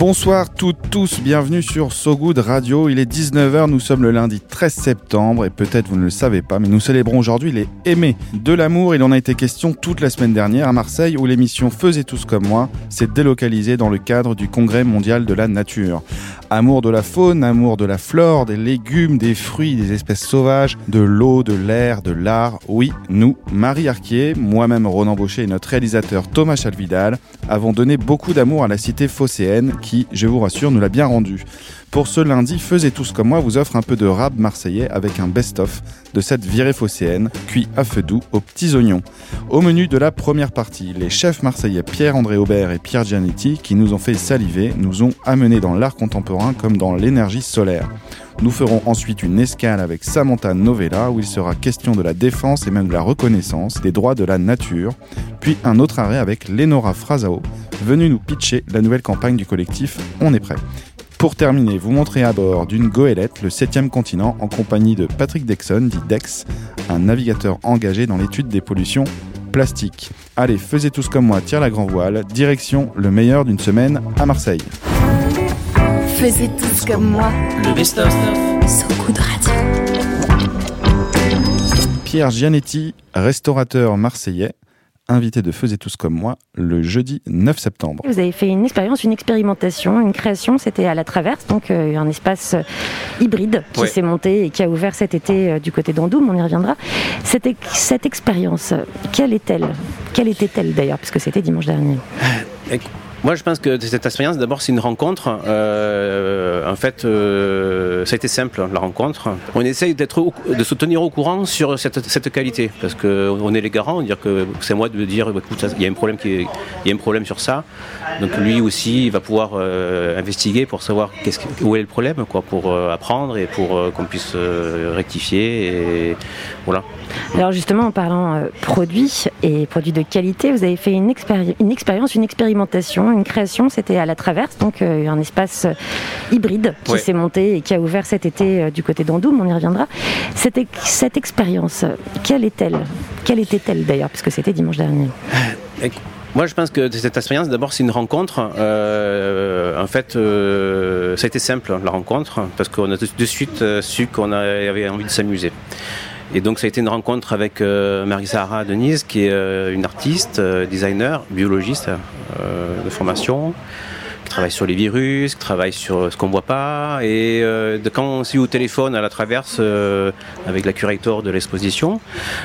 Bonsoir toutes, tous, bienvenue sur So Good Radio. Il est 19h, nous sommes le lundi 13 septembre et peut-être vous ne le savez pas, mais nous célébrons aujourd'hui les aimés de l'amour. Il en a été question toute la semaine dernière à Marseille où l'émission Faisait tous comme moi s'est délocalisée dans le cadre du Congrès mondial de la nature. Amour de la faune, amour de la flore, des légumes, des fruits, des espèces sauvages, de l'eau, de l'air, de l'art. Oui, nous, Marie Arquier, moi-même Ronan Baucher et notre réalisateur Thomas Chalvidal avons donné beaucoup d'amour à la cité phocéenne qui, je vous rassure, nous l'a bien rendu. Pour ce lundi, Faisez tous comme moi vous offre un peu de rap marseillais avec un best-of de cette virée phocéenne, cuit à feu doux aux petits oignons. Au menu de la première partie, les chefs marseillais Pierre-André Aubert et Pierre Gianetti, qui nous ont fait saliver, nous ont amenés dans l'art contemporain comme dans l'énergie solaire. Nous ferons ensuite une escale avec Samantha Novella où il sera question de la défense et même de la reconnaissance des droits de la nature, puis un autre arrêt avec Lenora Frasao, venue nous pitcher la nouvelle campagne du collectif On est prêt. Pour terminer, vous montrez à bord d'une goélette le 7 continent en compagnie de Patrick Dexon, dit Dex, un navigateur engagé dans l'étude des pollutions plastiques. Allez, faisez tous comme moi, tire la grand voile, direction le meilleur d'une semaine à Marseille. Faisiez tous comme moi. Le best-of. So Good Radio. Pierre Gianetti, restaurateur marseillais, invité de Faisez tous comme moi le jeudi 9 septembre. Vous avez fait une expérience, une expérimentation, une création, c'était à la Traverse, donc euh, un espace euh, hybride qui Ouais. s'est monté et qui a ouvert cet été euh, du côté d'Andoum, on y reviendra. Cette, ex- cette expérience, quelle est-elle? Quelle était-elle d'ailleurs, puisque c'était dimanche dernier Moi, je pense que cette expérience, d'abord, c'est une rencontre. Euh, en fait, euh, ça a été simple, la rencontre. On essaye d'être, de se tenir au courant sur cette, qualité, parce qu'on est les garants, dire que c'est moi de dire, écoute, il y a un problème y a un problème sur ça. Donc lui aussi, il va pouvoir euh, investiguer pour savoir où est le problème, quoi, pour apprendre et pour qu'on puisse rectifier. Et voilà. Alors justement, en parlant produits et produits de qualité, vous avez fait une, expéri- une expérience, une expérimentation, une création, c'était à la Traverse, donc euh, un espace euh, hybride qui Ouais. s'est monté et qui a ouvert cet été euh, du côté d'Andoum, on y reviendra. Cette, ex- cette expérience, quelle est-elle? Quelle était-elle d'ailleurs, puisque c'était dimanche dernier? Moi, je pense que cette expérience, d'abord, c'est une rencontre. Euh, en fait, euh, ça a été simple, la rencontre, parce qu'on a de, suite su qu'on avait envie de s'amuser. Et donc, ça a été une rencontre avec euh, Marie-Sahara Denise, qui est euh, une artiste, euh, designer, biologiste de formation, qui travaille sur les virus, qui travaille sur ce qu'on voit pas. Et quand on s'est eu au téléphone à la traverse avec la curator de l'exposition,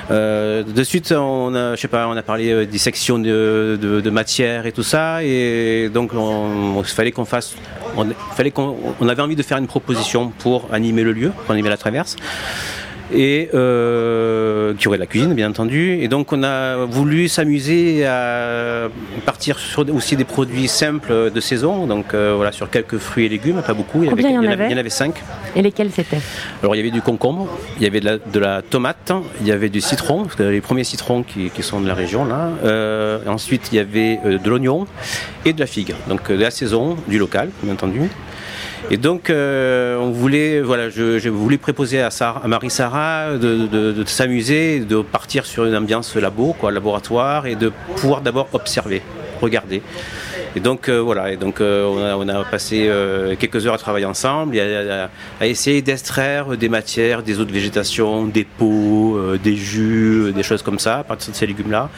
de suite, on a, je sais pas, on a parlé des sections de, de, matière et tout ça, et donc on, fallait qu'on fasse, on, fallait qu'on, on avait envie de faire une proposition pour animer le lieu, pour animer la traverse et euh, qui aurait de la cuisine bien entendu. Et donc on a voulu s'amuser à partir sur aussi des produits simples de saison. Donc euh, voilà sur quelques fruits et légumes pas beaucoup. Il y, il y en avait, avait il y en avait cinq. Et lesquels c'était? Alors il y avait du concombre, il y avait de la, de la tomate, il y avait du citron, parce que les premiers citrons qui, qui sont de la région là. Euh, ensuite il y avait de l'oignon et de la figue, donc de la saison, du local bien entendu. Et donc euh, on voulait, voilà, je, voulais préposer à, Marie Sarah de, s'amuser, de partir sur une ambiance labo, quoi, laboratoire, et de pouvoir d'abord observer, regarder. Et donc euh, voilà, et donc euh, on, a, passé euh, quelques heures à travailler ensemble, et à, à- essayer d'extraire des matières, des eaux de végétation, des euh, des jus, des choses comme ça, à partir de ces légumes-là.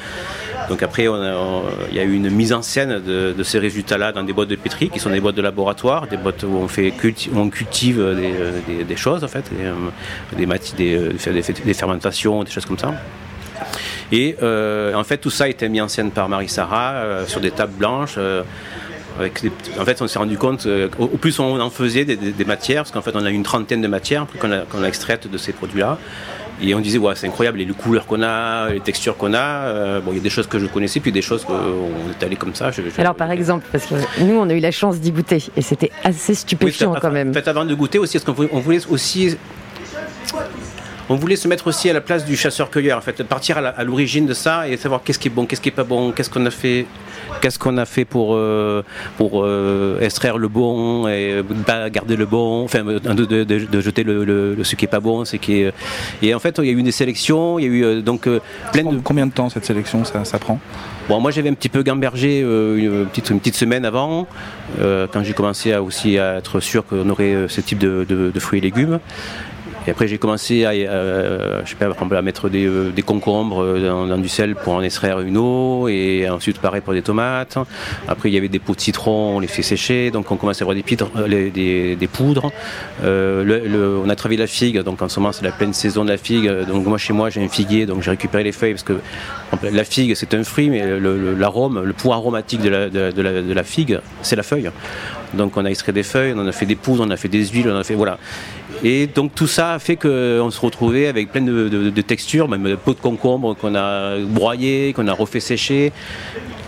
Donc après, il y a eu une mise en scène de, ces résultats-là dans des boîtes de pétri, qui sont des boîtes de laboratoire, des boîtes où on, fait on cultive des, choses en fait, des, euh, euh, des- des fermentations, des choses comme ça. Et euh, en fait, tout ça a été mis en scène par Marie-Sara sur des tables blanches. en fait, on s'est rendu compte, au, plus on en faisait des, matières, parce qu'en fait, on a une trentaine de matières qu'on a extraites de ces produits-là. Et on disait, ouais, c'est incroyable, les couleurs qu'on a, les textures qu'on a. Euh, bon, il y a des choses que je connaissais, puis des choses qu'on est allé comme ça. je- je- Alors par exemple, parce que nous on a eu la chance d'y goûter et c'était assez stupéfiant quand même. En fait, avant de goûter aussi, est-ce qu'on voulait, on voulait aussi. On voulait se mettre aussi à la place du chasseur-cueilleur, en fait, partir à l'origine de ça et savoir qu'est-ce qui est bon, qu'est-ce qui est pas bon, qu'est-ce qu'on a fait, qu'est-ce qu'on a fait pour euh, pour euh, extraire le bon et euh, pas garder le bon, enfin de, de- de- de jeter le, ce qui est pas bon, ce qui est. Et en fait, il y a eu des sélections, il y a eu donc plein de Combien de temps cette sélection ça, ça prend? Bon, moi j'avais un petit peu gambergé euh, une, petite, une petite semaine avant, euh, quand j'ai commencé à aussi à être sûr qu'on aurait ce type de, de- de fruits et légumes. Et après j'ai commencé à, euh, je sais pas, à mettre des, euh, concombres euh, dans, du sel pour en extraire une eau, et ensuite pareil pour des tomates. Après il y avait des pots de citron, on les fait sécher, donc on commence à avoir des, poudres. On a travaillé la figue, donc en ce moment c'est la pleine saison de la figue. Donc moi chez moi j'ai un figuier, donc j'ai récupéré les feuilles parce que la figue c'est un fruit, mais l'arôme, le, pouvoir aromatique de la, de, de la, de la figue, c'est la feuille. Donc on a extrait des feuilles, on en a fait des poudres, on a fait des huiles, on a fait voilà. Et donc tout ça a fait qu'on se retrouvait avec plein de, de- de textures, même des pots de concombre qu'on a broyés, qu'on a refait sécher,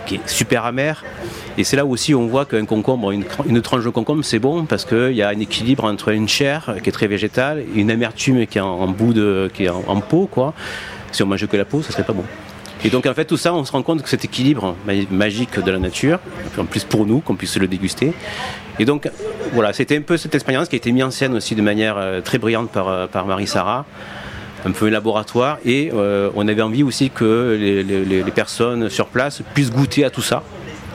qui est super amer. Et c'est là aussi on voit qu'un concombre, une, tranche de concombre, c'est bon parce qu'il y a un équilibre entre une chair qui est très végétale et une amertume qui est en, de, peau. Si on mangeait que la peau, ça serait pas bon. Et donc en fait tout ça, on se rend compte que cet équilibre ma- magique de la nature, en plus pour nous, qu'on puisse le déguster. Et donc voilà, c'était un peu cette expérience qui a été mise en scène aussi de manière euh, très brillante par, euh, par Marie-Sara un peu un laboratoire et euh, on avait envie aussi que les, personnes sur place puissent goûter à tout ça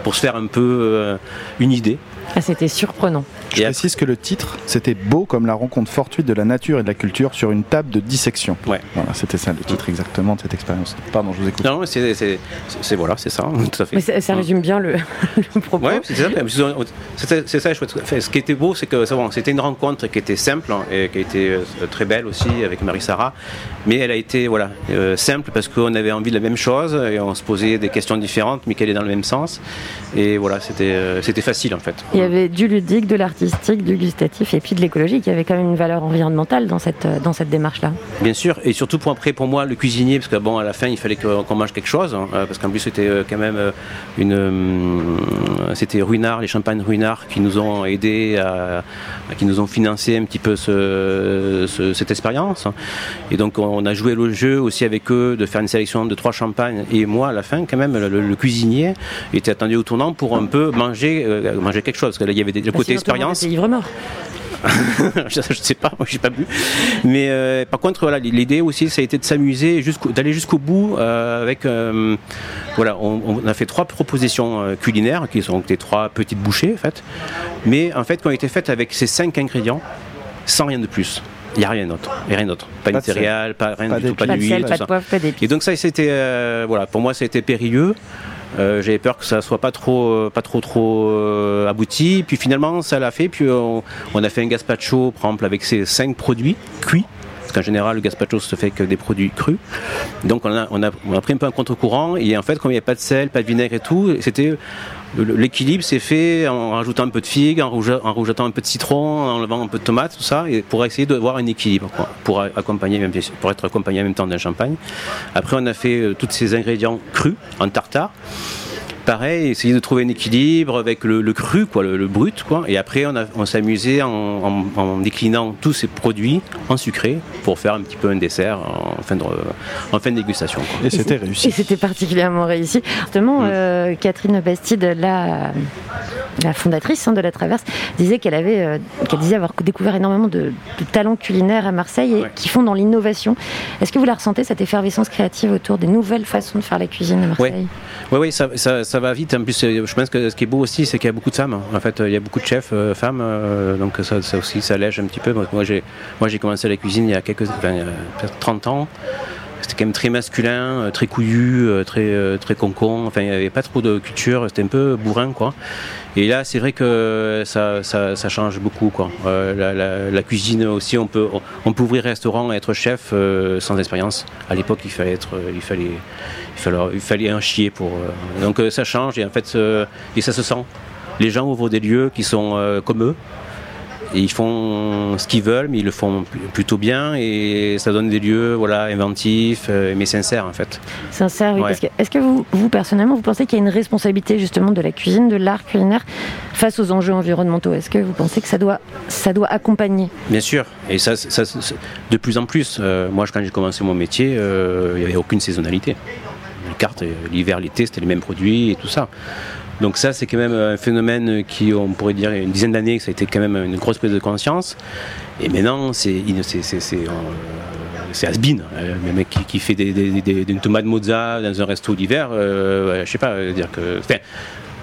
pour se faire un peu une idée. Ah, c'était surprenant. Je précise que le titre, c'était beau comme la rencontre fortuite de la nature et de la culture sur une table de dissection. Ouais. Voilà, c'était ça le titre exactement de cette expérience. Pardon, je vous écoute. Non, mais c'est, voilà, c'est ça, tout à fait. Mais ça, ça résume bien le, le propos. Ouais, c'est ça. C'est ça. Enfin, ce qui était beau, c'est que c'est bon, c'était une rencontre qui était simple hein, et qui a été euh, très belle aussi avec Marie-Sara. Mais elle a été voilà, euh, simple parce qu'on avait envie de la même chose et on se posait des questions différentes mais qui allaient dans le même sens. Et voilà, c'était euh, c'était facile en fait. Il y avait du ludique, de l'artistique, du gustatif et puis de l'écologique. Il y avait quand même une valeur environnementale dans cette, dans cette démarche-là. Bien sûr, et surtout pour après pour moi le cuisinier, parce que bon à la fin il fallait qu'on mange quelque chose, hein, euh, parce qu'en plus c'était euh, quand même euh, une, euh, c'était Ruinard, les champagnes Ruinard qui nous ont aidés, à, qui nous ont financé un petit peu ce- ce- cette expérience. Et donc on a joué le jeu aussi avec eux de faire une sélection de trois champagnes. Et moi à la fin quand même le, le cuisinier était attendu au tournant pour un peu manger, euh, manger quelque chose, parce que là il y avait des- le Bah, côté sinon, tout le monde expérience. était ivre mort. je, je sais pas, moi j'ai pas bu. Mais euh, par contre, voilà, l'idée aussi, ça a été de s'amuser, jusqu'au- d'aller jusqu'au bout euh, avec. euh, voilà, on, on a fait trois propositions euh, culinaires qui sont des trois petites bouchées en fait, mais en fait qui ont été faites avec ces cinq ingrédients, sans rien de plus. Il n'y a rien d'autre, il a rien d'autre. Pas Pas de céréales, pas rien Pas du tout, pas d'huile, pas de poivre, pas d'épices. Et donc ça, c'était euh, voilà, pour moi, ça a été périlleux. Euh, J'avais peur que ça soit pas trop, euh, pas trop, trop euh, abouti. Puis finalement, ça l'a fait. Puis on, a fait un gazpacho, par exemple, avec ces cinq produits cuits. Parce qu'en général, le gazpacho se fait que des produits crus. Donc on a, on a, on a pris un peu un contre-courant. Et en fait, comme il n'y avait pas de sel, pas de vinaigre et tout, c'était l'équilibre s'est fait en rajoutant un peu de figue, en, rajoutant un peu de citron, en enlevant un peu de tomate, tout ça, pour essayer d'avoir un équilibre, pour accompagner, pour être accompagné en même temps d'un champagne. Après, on a fait euh, tous ces ingrédients crus en tartare. Pareil, essayer de trouver un équilibre avec le, le cru, quoi, le, le brut, quoi. Et après, on, a- on s'est amusé en, en- en déclinant tous ces produits en sucré pour faire un petit peu un dessert en fin de, en fin de dégustation. quoi. Et c'était Et réussi. c'était particulièrement réussi. Justement, Mm. euh, Catherine Bastide, la, la fondatrice hein, de la Traverse, disait qu'elle avait, euh, qu'elle disait avoir découvert énormément de, de talents culinaires à Marseille et Ouais. qui font dans l'innovation. Est-ce que vous la ressentez cette effervescence créative autour des nouvelles façons de faire la cuisine à Marseille? Oui, oui, ça, ça, ça va vite. En plus, euh, je pense que ce qui est beau aussi, c'est qu'il y a beaucoup de femmes. En fait, il y a beaucoup de chefs euh, femmes, euh, donc ça, ça aussi, ça allège un petit peu. Moi, j'ai, moi, j'ai commencé la cuisine il y a quelques, enfin, il y a peut-être 30 ans. C'était quand même très masculin, euh, très couillu, euh, très, euh, très concon. Enfin, il n'y avait pas trop de culture. C'était un peu bourrin, quoi. Et là, c'est vrai que ça, ça, change beaucoup, quoi. La, cuisine aussi, on peut, on peut ouvrir restaurant et être chef sans expérience. À l'époque, il fallait être, il fallait, il fallait, il fallait un chier pour. donc ça change et en fait, et ça se sent. Les gens ouvrent des lieux qui sont comme eux. Et ils font ce qu'ils veulent, mais ils le font plutôt bien et ça donne des lieux voilà, inventifs, euh, mais sincères en fait. Sincère, oui. Ouais. parce que- Est-ce que vous, vous, personnellement, vous pensez qu'il y a une responsabilité justement de la cuisine, de l'art culinaire face aux enjeux environnementaux? Est-ce que vous pensez que ça doit, ça doit accompagner? Bien sûr, et ça, ça- de plus en plus. Euh, moi, quand j'ai commencé mon métier, euh, il n'y avait aucune saisonnalité. Les cartes, euh, l'hiver, l'été, c'était les mêmes produits et tout ça. Donc ça, c'est quand même un phénomène qui, on pourrait dire, il y a une dizaine d'années, ça a été quand même une grosse prise de conscience. Et maintenant, c'est c'est- euh, has-been. Euh, Le mec qui, qui fait des, des, des- une tomate mozza dans un resto d'hiver, euh, je sais pas, euh, dire que... c'est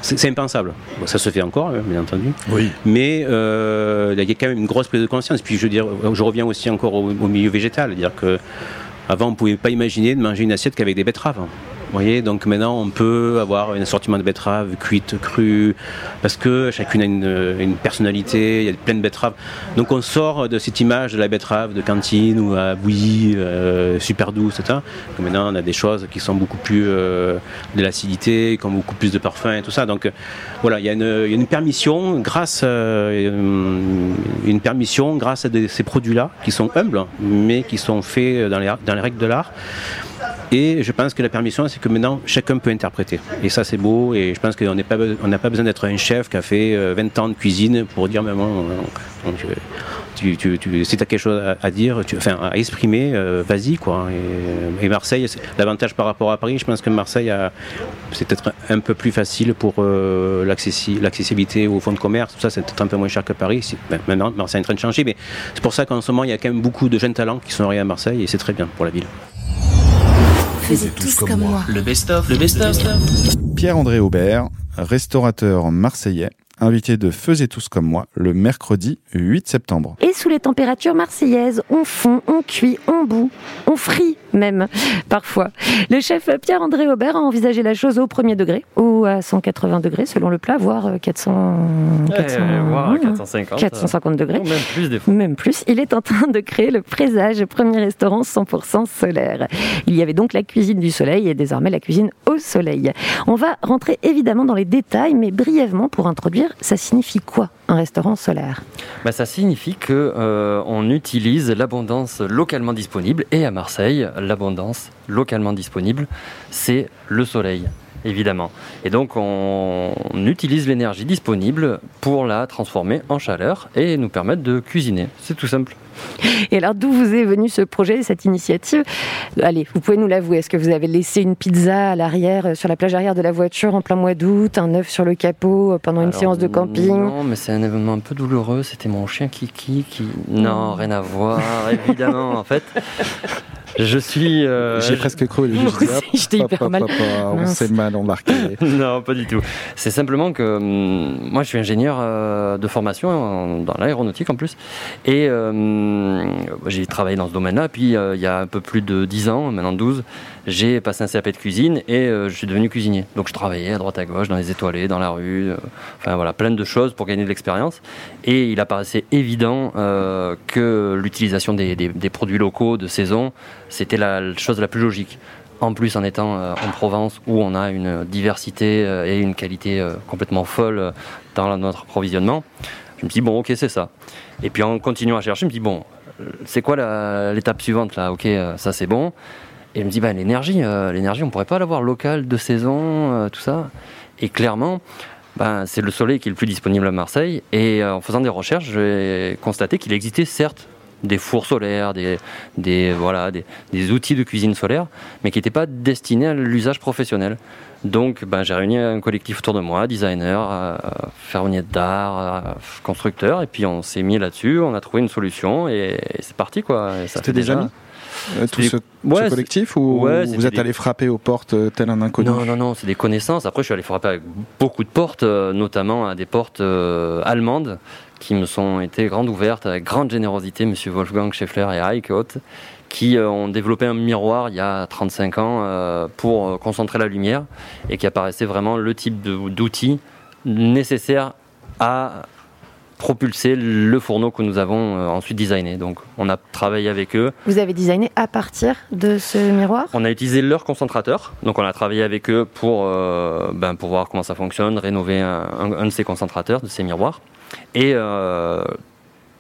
c'est impensable. Bon, ça se fait encore, hein, bien entendu. Oui. Mais euh, il y a quand même une grosse prise de conscience. Puis je veux dire, je reviens aussi encore au, au milieu végétal, dire que avant on pouvait pas imaginer de manger une assiette qu'avec des betteraves. Vous voyez, donc maintenant on peut avoir un assortiment de betteraves cuites, crues, parce que chacune a une, une personnalité, il y a plein de betteraves. Donc on sort de cette image de la betterave de cantine ou à bouillie, euh, super douce, etc. Maintenant on a des choses qui sont beaucoup plus euh, de l'acidité, qui ont beaucoup plus de parfum et tout ça. Donc euh, voilà, il y, a une- il y a une permission grâce, euh, une permission grâce à ces produits-là qui sont humbles, mais qui sont faits dans les règles de l'art. Et je pense que la permission, c'est que maintenant, chacun peut interpréter. Et ça, c'est beau. Et je pense qu'on n'a pas besoin d'être un chef qui a fait euh, 20 ans de cuisine pour dire, maman, euh, euh, si tu as quelque chose à, dire, enfin, à exprimer, euh, vas-y. quoi. Et, Marseille, l'avantage par rapport à Paris, je pense que Marseille, c'est peut-être un peu plus facile pour euh, l'accessi- l'accessibilité aux fonds de commerce. Tout ça, c'est peut-être un peu moins cher que Paris. Ben, maintenant, Marseille est en train de changer. Mais c'est pour ça qu'en ce moment, il y a quand même beaucoup de jeunes talents qui sont arrivés à Marseille. Et c'est très bien pour la ville. Faisiez tous comme moi. Le best-of, le best-of. Pierre-André Aubert, restaurateur marseillais, invité de Faisez tous comme moi le mercredi 8 septembre. Et sous les températures marseillaises, on fond, on cuit, on bout, on frit même, parfois. Le chef Pierre-André Aubert a envisagé la chose au premier degré ou à 180 degrés selon le plat, voire euh, 400, 400 Eh, voire 450. 450 degrés. Ou même plus des fois. Même plus, il est en train de créer le Présage, premier restaurant 100% solaire. Il y avait donc la cuisine du soleil et désormais la cuisine au soleil. On va rentrer évidemment dans les détails, mais brièvement pour introduire, ça signifie quoi? Un restaurant solaire Bah, ça signifie que euh, on utilise l'abondance localement disponible et à Marseille, l'abondance localement disponible, c'est le soleil. Évidemment. Et donc on, on utilise l'énergie disponible pour la transformer en chaleur et nous permettre de cuisiner. C'est tout simple. Et alors d'où vous est venu ce projet, cette initiative? Allez, vous pouvez nous l'avouer, est-ce que vous avez laissé une pizza à l'arrière, euh, sur la plage arrière de la voiture en plein mois d'août, un œuf sur le capot euh, pendant une séance de camping? Non, mais c'est un événement un peu douloureux. C'était mon chien Kiki qui. Non, rien à voir, évidemment. En fait, je suis. euh, J'ai je- presque cru. J'étais hyper mal. on s'est mal embarqué. non, pas du tout. C'est simplement que hum, moi, je suis ingénieur euh, de formation en- dans l'aéronautique en plus, et euh, j'ai travaillé dans ce domaine-là. Puis euh, il y a un peu plus de 10 ans, maintenant 12, j'ai passé un CAP de cuisine et euh, je suis devenu cuisinier. Donc je travaillais à droite à gauche, dans les étoilés, dans la rue, euh, enfin voilà, plein de choses pour gagner de l'expérience. Et il apparaissait évident euh, que l'utilisation des, des- produits locaux de saison, c'était la chose la plus logique. En plus, en étant en Provence, où on a une diversité et une qualité complètement folle dans notre approvisionnement, je me suis dit, bon, ok, c'est ça. Et puis en continuant à chercher, je me dis, bon, euh, c'est quoi l'étape suivante là? Ok, ça c'est bon. Et je me dis, bah, l'énergie, euh, l'énergie, on pourrait pas l'avoir locale de saison, euh, tout ça. Et clairement, ben, c'est le soleil qui est le plus disponible à Marseille. Et euh, en faisant des recherches, j'ai constaté qu'il existait certes des fours solaires, des, des, voilà, des, des outils de cuisine solaire, mais qui n'étaient pas destinés à l'usage professionnel. Donc ben, j'ai réuni un collectif autour de moi, designers, euh, ferronniers d'art, euh, constructeurs, et puis on s'est mis là-dessus, on a trouvé une solution, et, et c'est parti. quoi. C'était amis? Euh, tout C'était- ce, Ouais, ce collectif ou ouais, vous êtes des- allé frapper aux portes euh, tel un inconnu Non, non, non, c'est des connaissances. Après, je suis allé frapper avec beaucoup de portes, euh, notamment à des portes euh, allemandes qui me sont été grandes ouvertes avec grande générosité, Monsieur Wolfgang Scheffler et Heike Hoth, qui euh, ont développé un miroir il y a 35 ans euh, pour euh, concentrer la lumière et qui apparaissait vraiment le type d'outil nécessaire à propulser le fourneau que nous avons euh, ensuite designé. Donc, on a travaillé avec eux. Vous avez designé à partir de ce miroir? On a utilisé leur concentrateur, donc on a travaillé avec eux pour, euh, ben, pour voir comment ça fonctionne, rénover un, un- un de ces concentrateurs, de ces miroirs. Et euh,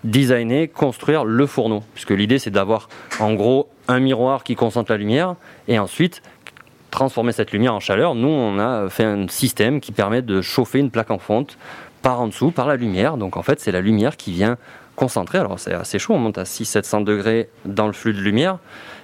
designer, construire le fourneau. Puisque l'idée, c'est d'avoir en gros un miroir qui concentre la lumière et ensuite transformer cette lumière en chaleur. Nous, on a fait un système qui permet de chauffer une plaque en fonte par en dessous, par la lumière. Donc en fait, c'est la lumière qui vient concentrer. Alors c'est assez chaud, on monte à 600-700 degrés dans le flux de lumière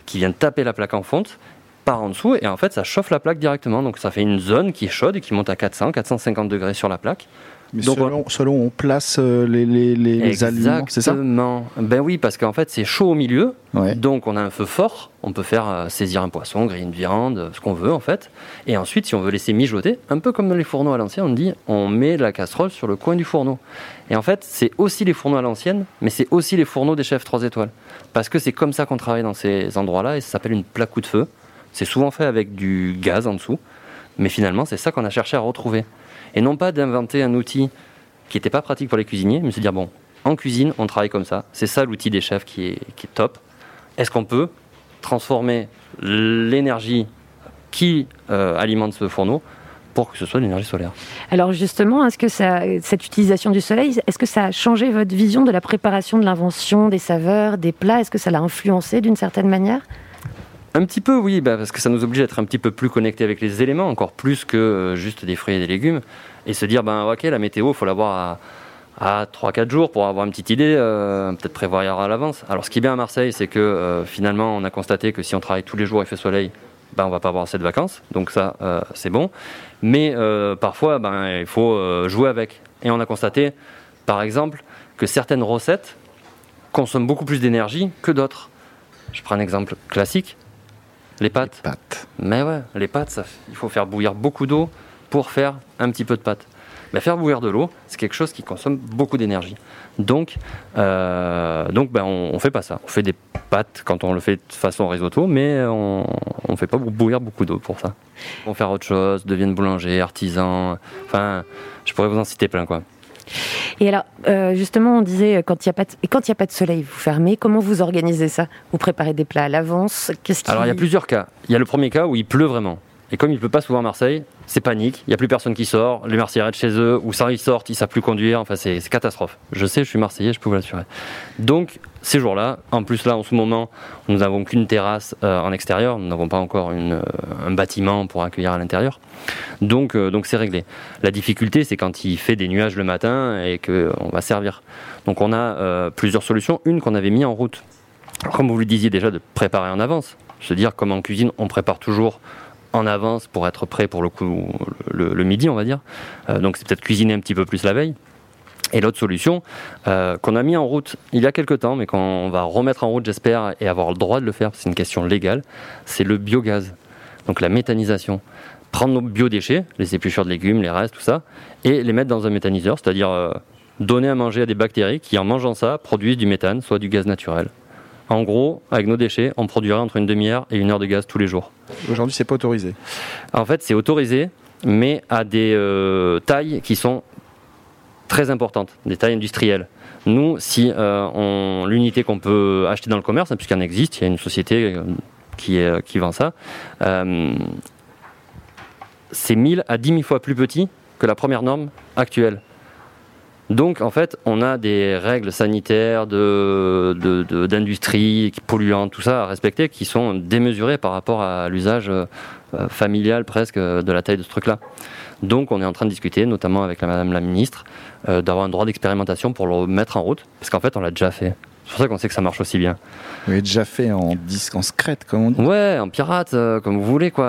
qui vient taper la plaque en fonte par en dessous et en fait ça chauffe la plaque directement. Donc ça fait une zone qui est chaude et qui monte à 400-450 degrés sur la plaque. Mais Donc, selon, selon on place euh, les, les, aliments, c'est ça? Exactement. Ben oui, parce qu'en fait, c'est chaud au milieu. Ouais. Donc, on a un feu fort. On peut faire euh, saisir un poisson, griller une viande, ce qu'on veut, en fait. Et ensuite, si on veut laisser mijoter, un peu comme dans les fourneaux à l'ancienne, on dit on met la casserole sur le coin du fourneau. Et en fait, c'est aussi les fourneaux à l'ancienne, mais c'est aussi les fourneaux des chefs 3 étoiles. Parce que c'est comme ça qu'on travaille dans ces endroits-là et ça s'appelle une plaque coup de feu. C'est souvent fait avec du gaz en dessous. Mais finalement, c'est ça qu'on a cherché à retrouver. Et non pas d'inventer un outil qui n'était pas pratique pour les cuisiniers, mais se dire, bon, en cuisine, on travaille comme ça. C'est ça l'outil des chefs qui est, qui est top. Est-ce qu'on peut transformer l'énergie qui euh, alimente ce fourneau pour que ce soit de l'énergie solaire? Alors justement, est-ce que ça, cette utilisation du soleil, est-ce que ça a changé votre vision de la préparation de l'invention, des saveurs, des plats? Est-ce que ça l'a influencé d'une certaine manière? Un petit peu, oui, bah, parce que ça nous oblige à être un petit peu plus connectés avec les éléments, encore plus que euh, juste des fruits et des légumes, et se dire, ben ok, la météo, il faut l'avoir à, à 3-4 jours pour avoir une petite idée, euh, peut-être prévoir à l'avance. Alors ce qui est bien à Marseille, c'est que euh, finalement, on a constaté que si on travaille tous les jours, il fait soleil, ben, on va pas avoir assez de vacances, donc ça, c'est bon. Mais parfois, ben, il faut jouer avec. Et on a constaté, par exemple, que certaines recettes consomment beaucoup plus d'énergie que d'autres. Je prends un exemple classique, les pâtes. Pâtes. Mais ouais, les pâtes, ça, il faut faire bouillir beaucoup d'eau pour faire un petit peu de pâte. Mais faire bouillir de l'eau, c'est quelque chose qui consomme beaucoup d'énergie. Donc, euh, donc ben, on, on fait pas ça. On fait des pâtes quand on le fait de façon risotto, mais on ne fait pas bouillir beaucoup d'eau pour ça. On faire autre chose, deviennent boulanger, artisan. Enfin, je pourrais vous en citer plein quoi. Et alors, euh, justement, on disait euh, quand il n'y a pas de, y a pas de soleil, vous fermez. Comment vous organisez ça? Vous préparez des plats à l'avance? Qu'est-ce Alors il y a plusieurs cas. Il y a le premier cas où il pleut vraiment. Et comme il pleut pas souvent à Marseille, c'est panique. Il n'y a plus personne qui sort. Les Marseillais restent chez eux. Ou ça, ils sortent, ils savent plus conduire. Enfin, c'est catastrophe. Je sais, je suis Marseillais, je peux vous l'assurer. Donc, ces jours-là, en plus là, en ce moment, nous n'avons qu'une terrasse euh, en extérieur. Nous n'avons pas encore euh, un bâtiment pour accueillir à l'intérieur. Donc, euh, donc c'est réglé. La difficulté, c'est quand il fait des nuages le matin et qu'on va servir. Donc, on a plusieurs solutions. Une qu'on avait mis en route. Comme vous le disiez déjà, de préparer en avance. Se dire, comme en cuisine, on prépare toujours en avance pour être prêt pour le coup le, midi, on va dire. Euh, donc, c'est peut-être cuisiner un petit peu plus la veille. Et l'autre solution euh, qu'on a mis en route il y a quelques temps, mais qu'on va remettre en route, j'espère, et avoir le droit de le faire, c'est une question légale, c'est le biogaz, donc la méthanisation. Prendre nos biodéchets, les épluchures de légumes, les restes, tout ça, et les mettre dans un méthaniseur, c'est-à-dire euh, donner à manger à des bactéries qui, en mangeant ça, produisent du méthane, soit du gaz naturel. En gros, avec nos déchets, on produirait entre une demi-heure et une heure de gaz tous les jours. Aujourd'hui, c'est pas autorisé. En fait, c'est autorisé, mais à des euh, tailles qui sont très importantes, des tailles industrielles. Nous, si euh, on- l'unité qu'on peut acheter dans le commerce, hein, puisqu'il en existe, il y a une société euh, qui, est- qui vend ça, euh, c'est 1000 à 10 000 fois plus petit que la première norme actuelle. Donc, en fait, on a des règles sanitaires de, de- de- d'industrie, polluantes, tout ça à respecter, qui sont démesurées par rapport à l'usage euh, familial presque euh, de la taille de ce truc-là. Donc, on est en train de discuter, notamment avec la Madame la Ministre, euh, d'avoir un droit d'expérimentation pour le mettre en route, parce qu'en fait, on l'a déjà fait. C'est pour ça qu'on sait que ça marche aussi bien. Vous l'avez déjà fait en disque, en secrète, comme on dit. Ouais, en pirate, euh, comme vous voulez, quoi.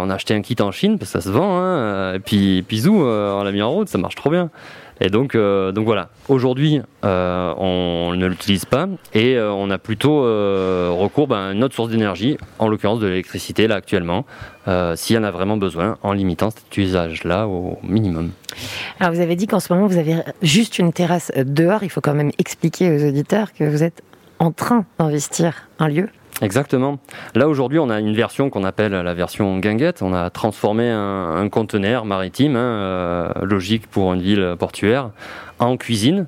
On a acheté un kit en Chine, parce que ça se vend, hein, et puis, puis zou, euh, on l'a mis en route, ça marche trop bien. Et donc, euh, donc voilà. Aujourd'hui, euh, on ne l'utilise pas, et euh, on a plutôt recours ben, à une autre source d'énergie, en l'occurrence de l'électricité, là, actuellement, s'il y en a vraiment besoin, en limitant cet usage-là au minimum. Alors, vous avez dit qu'en ce moment, vous avez juste une terrasse dehors. Il faut quand même expliquer aux auditeurs que vous êtes en train d'investir un lieu. Exactement. Là aujourd'hui, on a une version qu'on appelle la version guinguette. On a transformé un, conteneur maritime, hein, euh, logique pour une ville portuaire, en cuisine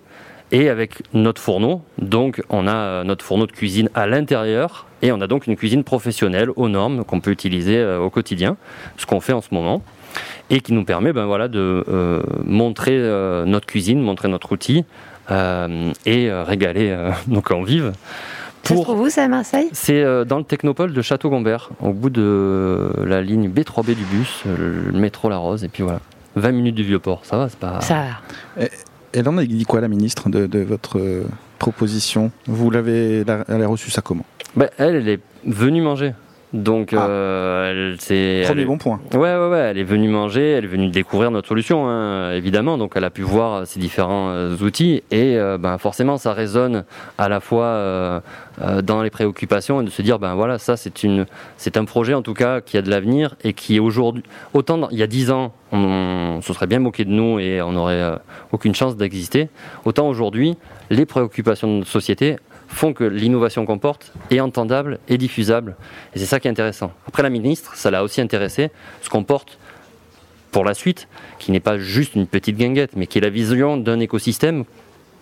et avec notre fourneau. Donc on a euh, notre fourneau de cuisine à l'intérieur et on a donc une cuisine professionnelle aux normes qu'on peut utiliser euh, au quotidien, ce qu'on fait en ce moment et qui nous permet ben voilà, de montrer notre cuisine, montrer notre outil et régaler nos convives. Ça se trouve où, ça, à Marseille C'est euh, dans le technopole de Château-Gombert, au bout de la ligne B3B du bus, euh, le métro La Rose, et puis voilà. 20 minutes du Vieux-Port, ça va, c'est pas... Ça. Elle en a dit quoi, la ministre, de, de votre euh, proposition? Vous l'avez, la- elle a reçu ça comment? Bah, elle, elle est venue manger. Donc, euh, elle, c'est. Premier elle- bon point. Ouais, ouais, ouais. Elle est venue manger, elle est venue découvrir notre solution, hein, évidemment. Donc, elle a pu voir ces différents euh, outils et euh, ben, forcément, ça résonne à la fois euh, euh, dans les préoccupations et de se dire, ben voilà, ça, c'est une, c'est un projet en tout cas qui a de l'avenir et qui est aujourd'hui. Autant dans- il y a dix ans, on, se serait bien moqué de nous et on n'aurait euh, aucune chance d'exister. Autant aujourd'hui, les préoccupations de notre société font que l'innovation qu'on porte est entendable et diffusable. Et c'est ça qui est intéressant. Après, la ministre, ça l'a aussi intéressé, ce qu'on porte pour la suite, qui n'est pas juste une petite guinguette, mais qui est la vision d'un écosystème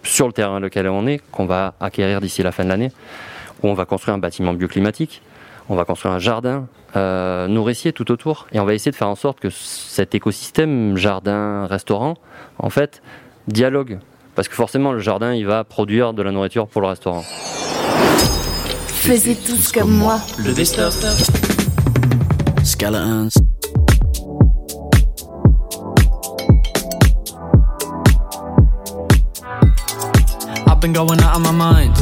sur le terrain lequel on est, qu'on va acquérir d'ici la fin de l'année, où on va construire un bâtiment bioclimatique, on va construire un jardin euh, nourricier tout autour, et on va essayer de faire en sorte que cet écosystème jardin-restaurant, en fait, dialogue. Parce que forcément, le jardin, il va produire de la nourriture pour le restaurant. Faisiez tous comme moi. Le best-of. Skeletons. I've been going out of my mind.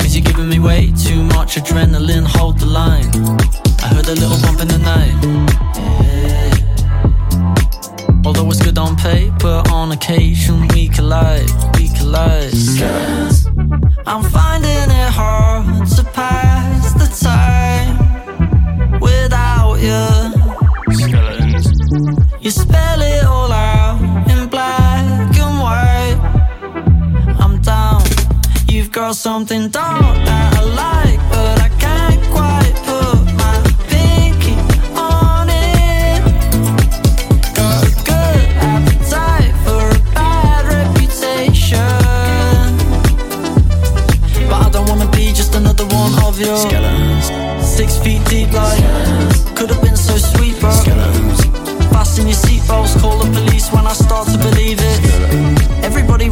Cause you're giving me way too much adrenaline, hold the line. I heard a little bump in the night. Yeah. Although it's good on paper, on occasion we collide, we collide. I'm finding it hard to pass the time without you. Skeletons. You spell it all out in black and white. I'm down. You've got something dark that I like,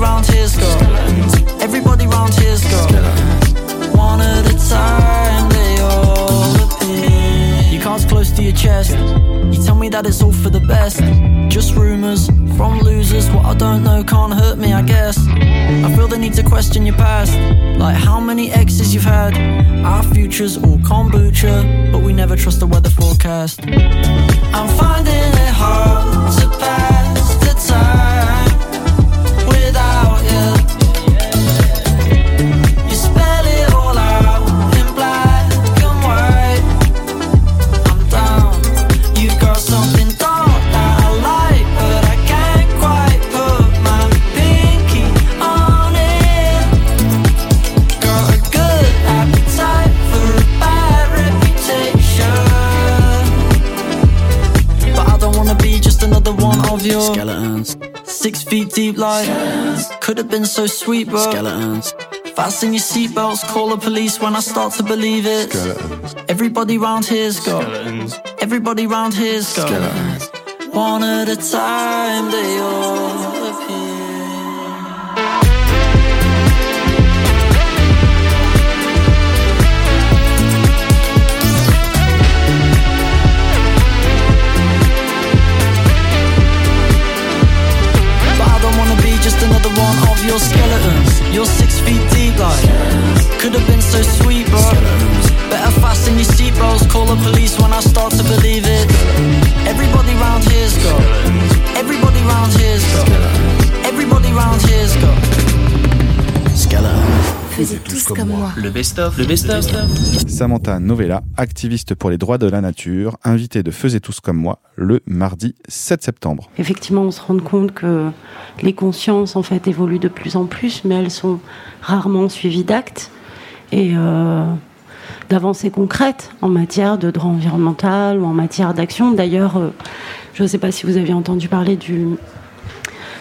round here's got. Everybody round here's got. One at a time, they all appear. Your cards close to your chest. You tell me that it's all for the best. Just rumors from losers. What I don't know can't hurt me, I guess. I feel the need to question your past. Like how many exes you've had. Our future's all kombucha, but we never trust the weather forecast. I'm finding it hard to pass of your skeletons. Six feet deep, like could have been so sweet, bro. Skeletons. Fasten your seatbelts, call the police when I start to believe it. Skeletons. Everybody round here's got skeletons. Everybody round here's got One at a time, they all just another one of your skeletons. You're six feet deep, like could have been so sweet, bro. Better fasten your seatbelts, call the police when I start to believe it. Everybody round here's got. Everybody round here's got. Everybody round here's got. Skeletons. Faisiez tous comme moi. Le best-of. Le best-of. Samantha Novella, activiste pour les droits de la nature, invitée de Faisez tous comme moi le mardi 7 septembre. effectivement, on se rend compte que les consciences en fait évoluent de plus en plus, mais elles sont rarement suivies d'actes et euh, d'avancées concrètes en matière de droit environnemental ou en matière d'action. D'ailleurs, euh, je ne sais pas si vous avez entendu parler du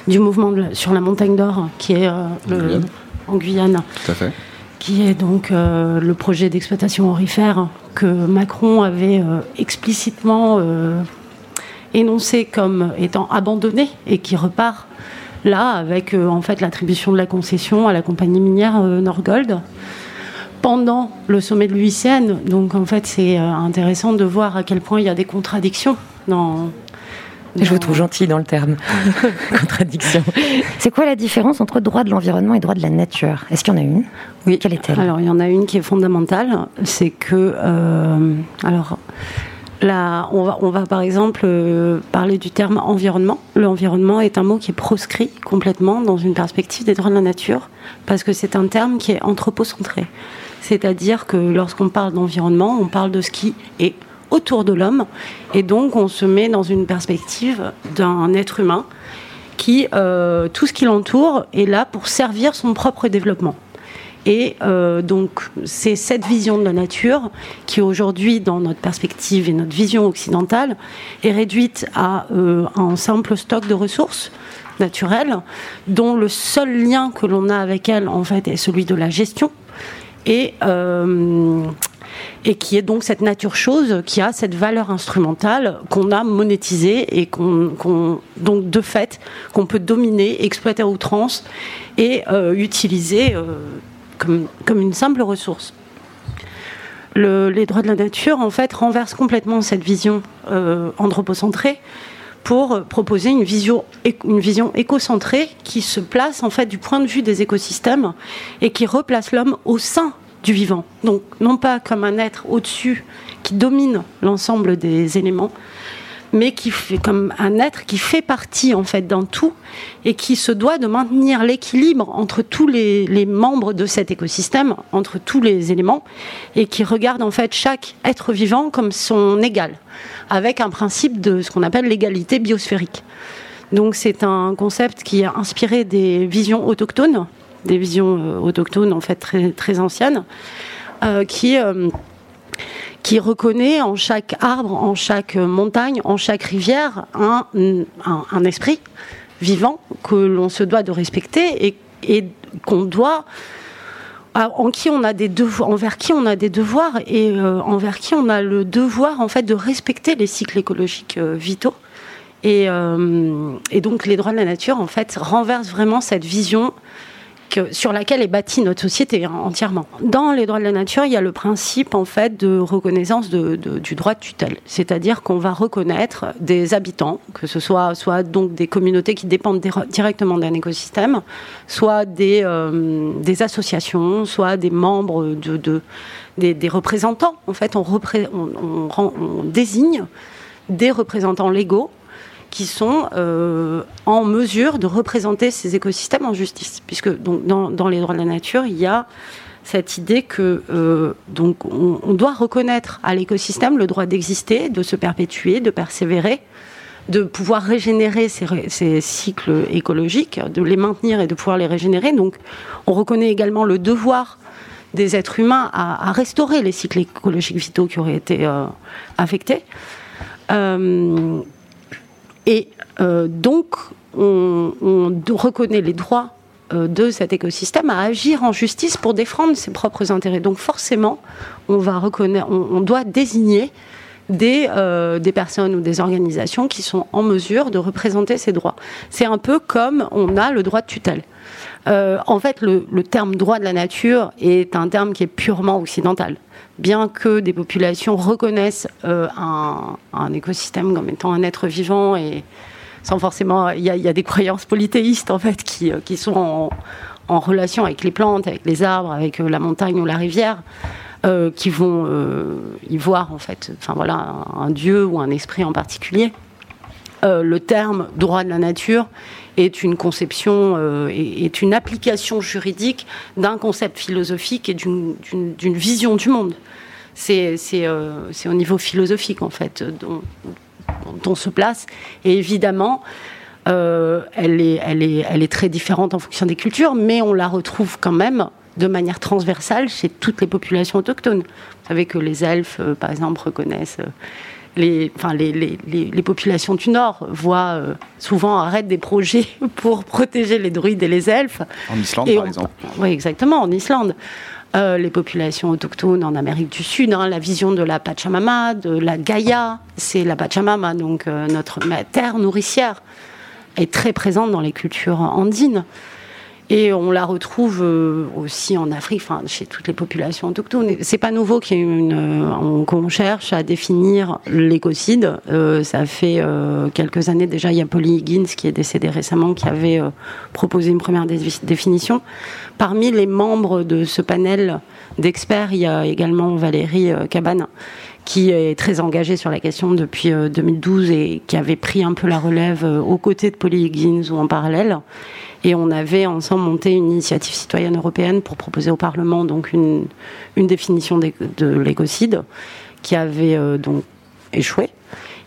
du mouvement la- sur la montagne d'or, qui est euh, le-. En Guyane Tout à fait. qui est donc euh, le projet d'exploitation aurifère que Macron avait euh, explicitement euh, énoncé comme étant abandonné et qui repart là avec en fait l'attribution de la concession à la compagnie minière Norgold pendant le sommet de l'UICN. Donc en fait c'est intéressant de voir à quel point il y a des contradictions dans. Je vous trouve gentil dans le terme. Contradiction. C'est quoi la différence entre droit de l'environnement et droit de la nature? Est-ce qu'il y en a une? Oui. Quelle est-elle? Alors il y en a une qui est fondamentale, c'est que euh, alors là on va on va par exemple euh, parler du terme environnement. L'environnement est un mot qui est proscrit complètement dans une perspective des droits de la nature parce que c'est un terme qui est anthropocentré. C'est-à-dire que lorsqu'on parle d'environnement, on parle de ce qui est autour de l'homme et donc on se met dans une perspective d'un être humain qui euh, tout ce qui l'entoure est là pour servir son propre développement. Et euh, donc, c'est cette vision de la nature qui, aujourd'hui, dans notre perspective et notre vision occidentale, est réduite à euh, un simple stock de ressources naturelles, dont le seul lien que l'on a avec elles, en fait, est celui de la gestion. Et, et qui est donc cette nature chose qui a cette valeur instrumentale qu'on a monétisée et qu'on, donc de fait qu'on peut dominer, exploiter à outrance et euh, utiliser euh, comme, une simple ressource. Le- les droits de la nature en renversent complètement cette vision euh, anthropocentrée pour proposer une vision, une vision écocentrée qui se place en fait du point de vue des écosystèmes et qui replace l'homme au sein du vivant. Donc non pas comme un être au-dessus qui domine l'ensemble des éléments, mais qui fait comme un être qui fait partie en fait d'un tout et qui se doit de maintenir l'équilibre entre tous les, membres de cet écosystème, entre tous les éléments, et qui regarde en fait chaque être vivant comme son égal, avec un principe de ce qu'on appelle l'égalité biosphérique. Donc c'est un concept qui est inspiré des visions autochtones, des visions euh, autochtones en fait très, très anciennes, euh, qui euh, qui reconnaît en chaque arbre, en chaque montagne, en chaque rivière un, un- esprit vivant que l'on se doit de respecter et, et qu'on doit en qui on a des devoirs, envers qui on a des devoirs et envers qui on a le devoir en fait de respecter les cycles écologiques vitaux. Et, et donc les droits de la nature en fait renversent vraiment cette vision sur laquelle est bâtie notre société hein, entièrement. Dans les droits de la nature, il y a le principe en fait de reconnaissance du droit de tutelle, c'est-à-dire qu'on va reconnaître des habitants, que ce soit donc des communautés qui dépendent dir- directement d'un écosystème, soit des, euh, des associations, soit des membres de, de- des, représentants. En fait, on désigne des représentants légaux qui sont euh, en mesure de représenter ces écosystèmes en justice. Puisque donc, dans, les droits de la nature, il y a cette idée que euh, donc on, doit reconnaître à l'écosystème le droit d'exister, de se perpétuer, de persévérer, de pouvoir régénérer ces, cycles écologiques, de les maintenir et de pouvoir les régénérer. Donc on reconnaît également le devoir des êtres humains à, restaurer les cycles écologiques vitaux qui auraient été euh, affectés. Et euh, donc, on, reconnaît les droits euh, de cet écosystème à agir en justice pour défendre ses propres intérêts. Donc, forcément, on va reconnaître, on, on doit désigner des, euh, des personnes ou des organisations qui sont en mesure de représenter ces droits. C'est un peu comme on a le droit de tutelle. Euh, en fait, le, le terme droit de la nature est un terme qui est purement occidental. Bien que des populations reconnaissent euh, un, un écosystème comme étant un être vivant et sans forcément, il y, a- des croyances polythéistes en fait qui, qui sont en, relation avec les plantes, avec les arbres, avec la montagne ou la rivière, euh, qui vont euh, y voir en fait, enfin voilà, un, dieu ou un esprit en particulier. Euh, le terme droit de la nature est une conception, est, une application juridique d'un concept philosophique et d'une- vision du monde. C'est au niveau philosophique en fait dont, dont on se place. Et évidemment, elle, est, elle, est, elle est très différente en fonction des cultures, mais on la retrouve quand même de manière transversale chez toutes les populations autochtones. Vous savez que les elfes, euh, par exemple, reconnaissent euh, les, enfin, les, les, les, les populations du Nord, voient euh, souvent arrêtent des projets pour protéger les druides et les elfes. En Islande, Et par on- exemple. Oui, exactement, en Islande. Euh, les populations autochtones en Amérique du Sud, hein, la vision de la Pachamama, de la Gaïa, c'est la Pachamama, donc euh, notre terre nourricière. est très présente dans les cultures andines. Et on la retrouve euh, aussi en Afrique, enfin, chez toutes les populations autochtones. C'est pas nouveau euh, qu'on cherche à définir l'écocide. Euh, ça fait euh, quelques années déjà. Il y a Polly Higgins qui est décédé récemment, qui avait euh, proposé une première dé- définition. Parmi les membres de ce panel d'experts, il y a également Valérie euh, Cabane qui est très engagée sur la question depuis euh, 2012 et qui avait pris un peu la relève euh, aux côtés de Polly Higgins ou en parallèle. Et on avait ensemble monté une initiative citoyenne européenne pour proposer au Parlement donc une, définition de l'écocide qui avait euh, donc échoué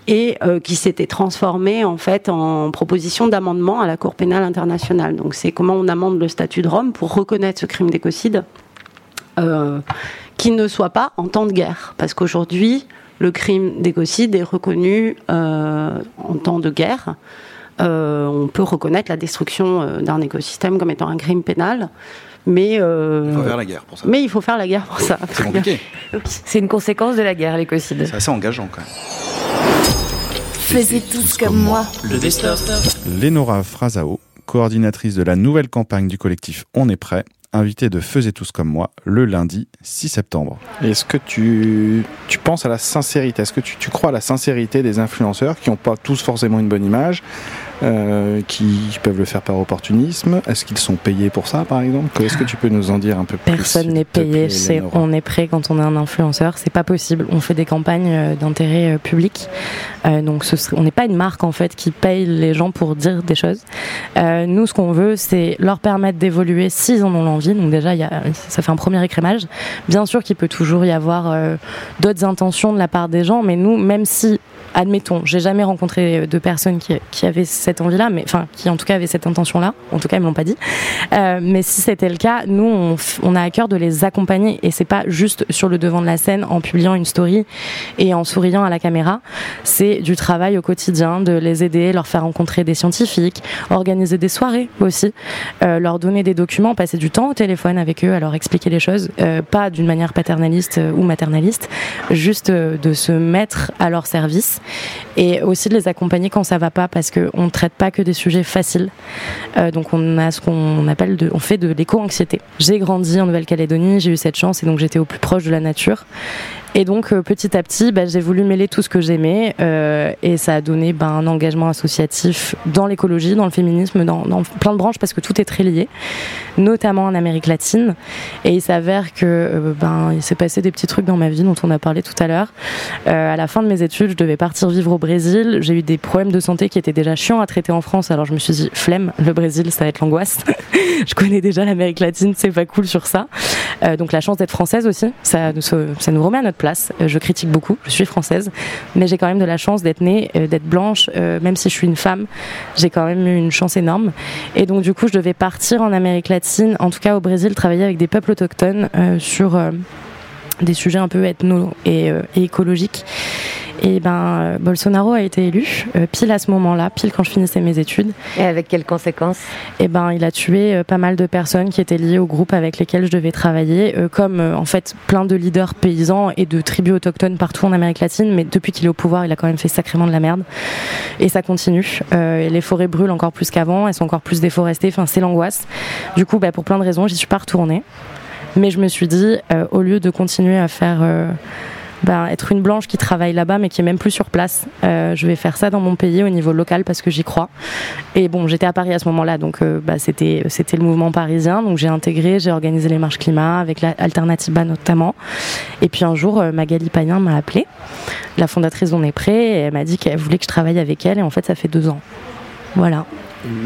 et euh, qui s'était transformée en fait en proposition d'amendement à la Cour pénale internationale. Donc c'est comment on amende le statut de Rome pour reconnaître ce crime d'écocide euh, qui ne soit pas en temps de guerre. Parce qu'aujourd'hui, le crime d'écocide est reconnu euh, en temps de guerre. Euh, on peut reconnaître la destruction euh, d'un écosystème comme étant un crime pénal. Mais, euh, Il faut faire la guerre pour ça. mais il faut faire la guerre pour ça. C'est compliqué. C'est une conséquence de la guerre, l'écocide. C'est assez engageant quand même. Faisiez tous comme moi. Le best-of. Lénora Frasao, coordinatrice de la nouvelle campagne du collectif On est prêt, invitée de Faisez tous comme moi le lundi 6 septembre. Est-ce que tu, tu penses à la sincérité? Est-ce que tu, tu crois à la sincérité des influenceurs qui n'ont pas tous forcément une bonne image, qui peuvent le faire par opportunisme Est-ce qu'ils sont payés pour ça, par exemple? Est-ce que tu peux nous en dire un peu plus Personne n'est payé, plaît, on est prêt quand on est un influenceur, c'est pas possible. On fait des campagnes euh, d'intérêt euh, public, Euh, donc ce serait- on n'est pas une marque en fait qui paye les gens pour dire des choses. Euh, nous, ce qu'on veut, c'est leur permettre d'évoluer s'ils en ont l'envie. Donc déjà, il y a, ça fait un premier écrémage. Bien sûr qu'il peut toujours y avoir euh, d'autres intentions de la part des gens, mais nous, même si admettons, j'ai jamais rencontré de personnes qui, qui avaient cette envie-là, mais enfin, qui en tout cas avaient cette intention-là. En tout cas, ils me l'ont pas dit. Euh, mais si c'était le cas, nous, on, on a à cœur de les accompagner et c'est pas juste sur le devant de la scène en publiant une story et en souriant à la caméra. C'est du travail au quotidien, de les aider, leur faire rencontrer des scientifiques, organiser des soirées aussi, euh, leur donner des documents, passer du temps au téléphone avec eux, à leur expliquer les choses, euh, pas d'une manière paternaliste euh, ou maternaliste, juste euh, de se mettre à leur service et aussi de les accompagner quand ça va pas parce qu'on ne traite pas que des sujets faciles. Euh, donc on a ce qu'on appelle de, on fait de l'éco-anxiété. J'ai grandi en Nouvelle-Calédonie, j'ai eu cette chance et donc j'étais au plus proche de la nature. Et donc euh, petit à petit, bah, j'ai voulu mêler tout ce que j'aimais euh, et ça a donné bah, un engagement associatif dans l'écologie, dans le féminisme, dans, plein de branches parce que tout est très lié, notamment en Amérique latine. Et il s'avère que euh, ben il s'est passé des petits trucs dans ma vie dont on a parlé tout à l'heure. À la fin de mes études, je devais partir vivre au Brésil. J'ai eu des problèmes de santé qui étaient déjà chiants à traiter en France, alors je me suis dit flemme, le Brésil, ça va être l'angoisse. je connais déjà l'Amérique latine, c'est pas cool sur ça. Donc la chance d'être française aussi, ça, ça nous remet à notre Euh, je critique beaucoup, je suis française, mais j'ai quand même de la chance d'être née, euh, d'être blanche, euh, même si je suis une femme, j'ai quand même eu une chance énorme. Et donc du coup, je devais partir en Amérique latine, en tout cas au Brésil, travailler avec des peuples autochtones sur des sujets un peu ethno et, euh, et écologiques. Et ben, euh, Bolsonaro a été élu euh, pile à ce moment-là, pile quand je finissais mes études. Et avec quelles conséquences? Et ben, il a tué euh, pas mal de personnes qui étaient liées au groupe avec lesquels je devais travailler, euh, comme en fait plein de leaders paysans et de tribus autochtones partout en Amérique latine. Mais depuis qu'il est au pouvoir, il a quand même fait sacrément de la merde. Et ça continue. Et les forêts brûlent encore plus qu'avant, elles sont encore plus déforestées. Enfin, c'est l'angoisse. Du coup, bah, pour plein de raisons, j'y suis pas retournée. Mais je me suis dit, euh, au lieu de continuer à faire euh, ben, être une blanche qui travaille là-bas mais qui est même plus sur place. Euh, je vais faire ça dans mon pays au niveau local parce que j'y crois. Et bon, j'étais à Paris à ce moment-là, donc bah, c'était c'était le mouvement parisien. Donc j'ai intégré, j'ai organisé les marches climat avec l'Alternativa notamment. Et puis un jour, Magali Payen m'a appelé, la fondatrice d'On est prêt, et elle m'a dit qu'elle voulait que je travaille avec elle. Et en fait, ça fait deux ans. Voilà.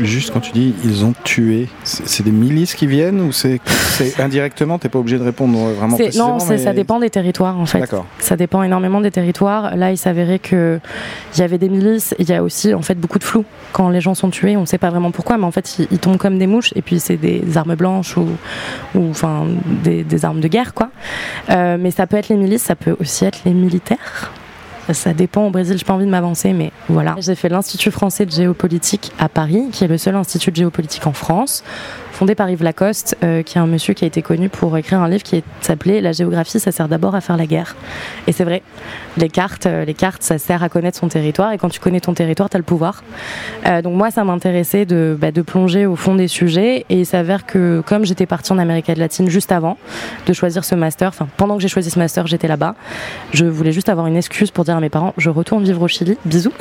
Juste quand tu dis ils ont tué, c'est des milices qui viennent ou c'est indirectement T'es pas obligé de répondre euh, vraiment précisément. non, mais- ça dépend des territoires en fait. D'accord. Ça dépend énormément des territoires. Là, il s'avérait que il y avait des milices. Il y a aussi en fait beaucoup de flou. Quand les gens sont tués, on ne sait pas vraiment pourquoi, mais en fait, ils, ils tombent comme des mouches. Et puis c'est des armes blanches ou, ou enfin des, des armes de guerre, quoi. Euh, mais ça peut être les milices, ça peut aussi être les militaires. Ça dépend au Brésil, j'ai pas envie de m'avancer, mais voilà. J'ai fait l'Institut français de géopolitique à Paris, qui est le seul institut de géopolitique en France, fondé par Yves Lacoste, euh, qui est un monsieur qui a été connu pour écrire un livre qui s'appelait La géographie, ça sert d'abord à faire la guerre. Et c'est vrai. Les cartes, euh, les cartes, ça sert à connaître son territoire et quand tu connais ton territoire, tu as le pouvoir. Euh, donc moi, ça m'intéressait de, bah, de plonger au fond des sujets et il s'avère que comme j'étais partie en Amérique latine juste avant de choisir ce master, enfin pendant que j'ai choisi ce master, j'étais là-bas. Je voulais juste avoir une excuse pour dire à mes parents, je retourne vivre au Chili, bisous.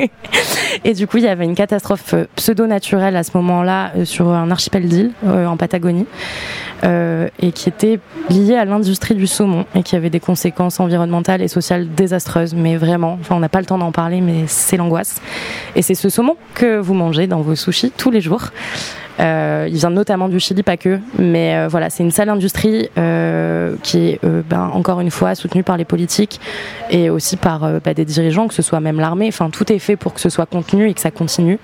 et du coup, il y avait une catastrophe euh, pseudo-naturelle à ce moment-là sur un archipel d'îles en Patagonie. et qui était liée à l'industrie du saumon et qui avait des conséquences environnementales et sociales désastreuses. Mais vraiment, enfin, on n'a pas le temps d'en parler, mais c'est l'angoisse. Et c'est ce saumon que vous mangez dans vos sushis tous les jours. Euh, il vient notamment du Chili, pas que, mais euh, voilà, c'est une sale industrie euh, qui est ben, encore une fois soutenue par les politiques et aussi par bah, des dirigeants, que ce soit même l'armée. Enfin, tout est fait pour que ce soit contenu et que ça continue.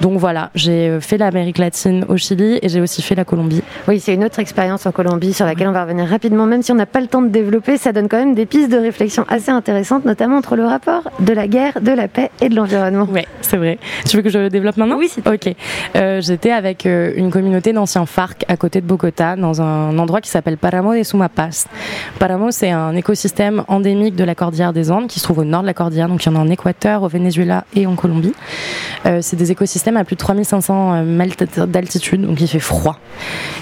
Donc voilà, j'ai fait l'Amérique latine au Chili et j'ai aussi fait la Colombie. Oui, c'est une autre expérience en Colombie sur laquelle on va revenir rapidement, même si on n'a pas le temps de développer. Ça donne quand même des pistes de réflexion assez intéressantes, notamment entre le rapport de la guerre, de la paix et de l'environnement. Oui, c'est vrai. Tu veux que je le développe maintenant? Oui, c'est Ok. Euh, J'étais avec euh, une communauté d'anciens FARC à côté de Bogota, dans un endroit qui s'appelle Paramo de Sumapaz. Paramo, c'est un écosystème endémique de la cordillère des Andes qui se trouve au nord de la cordillère, donc il y en a en Équateur, au Venezuela et en Colombie. Euh, c'est des écosystèmes à plus de 3500 mètres d'altitude, donc il fait froid.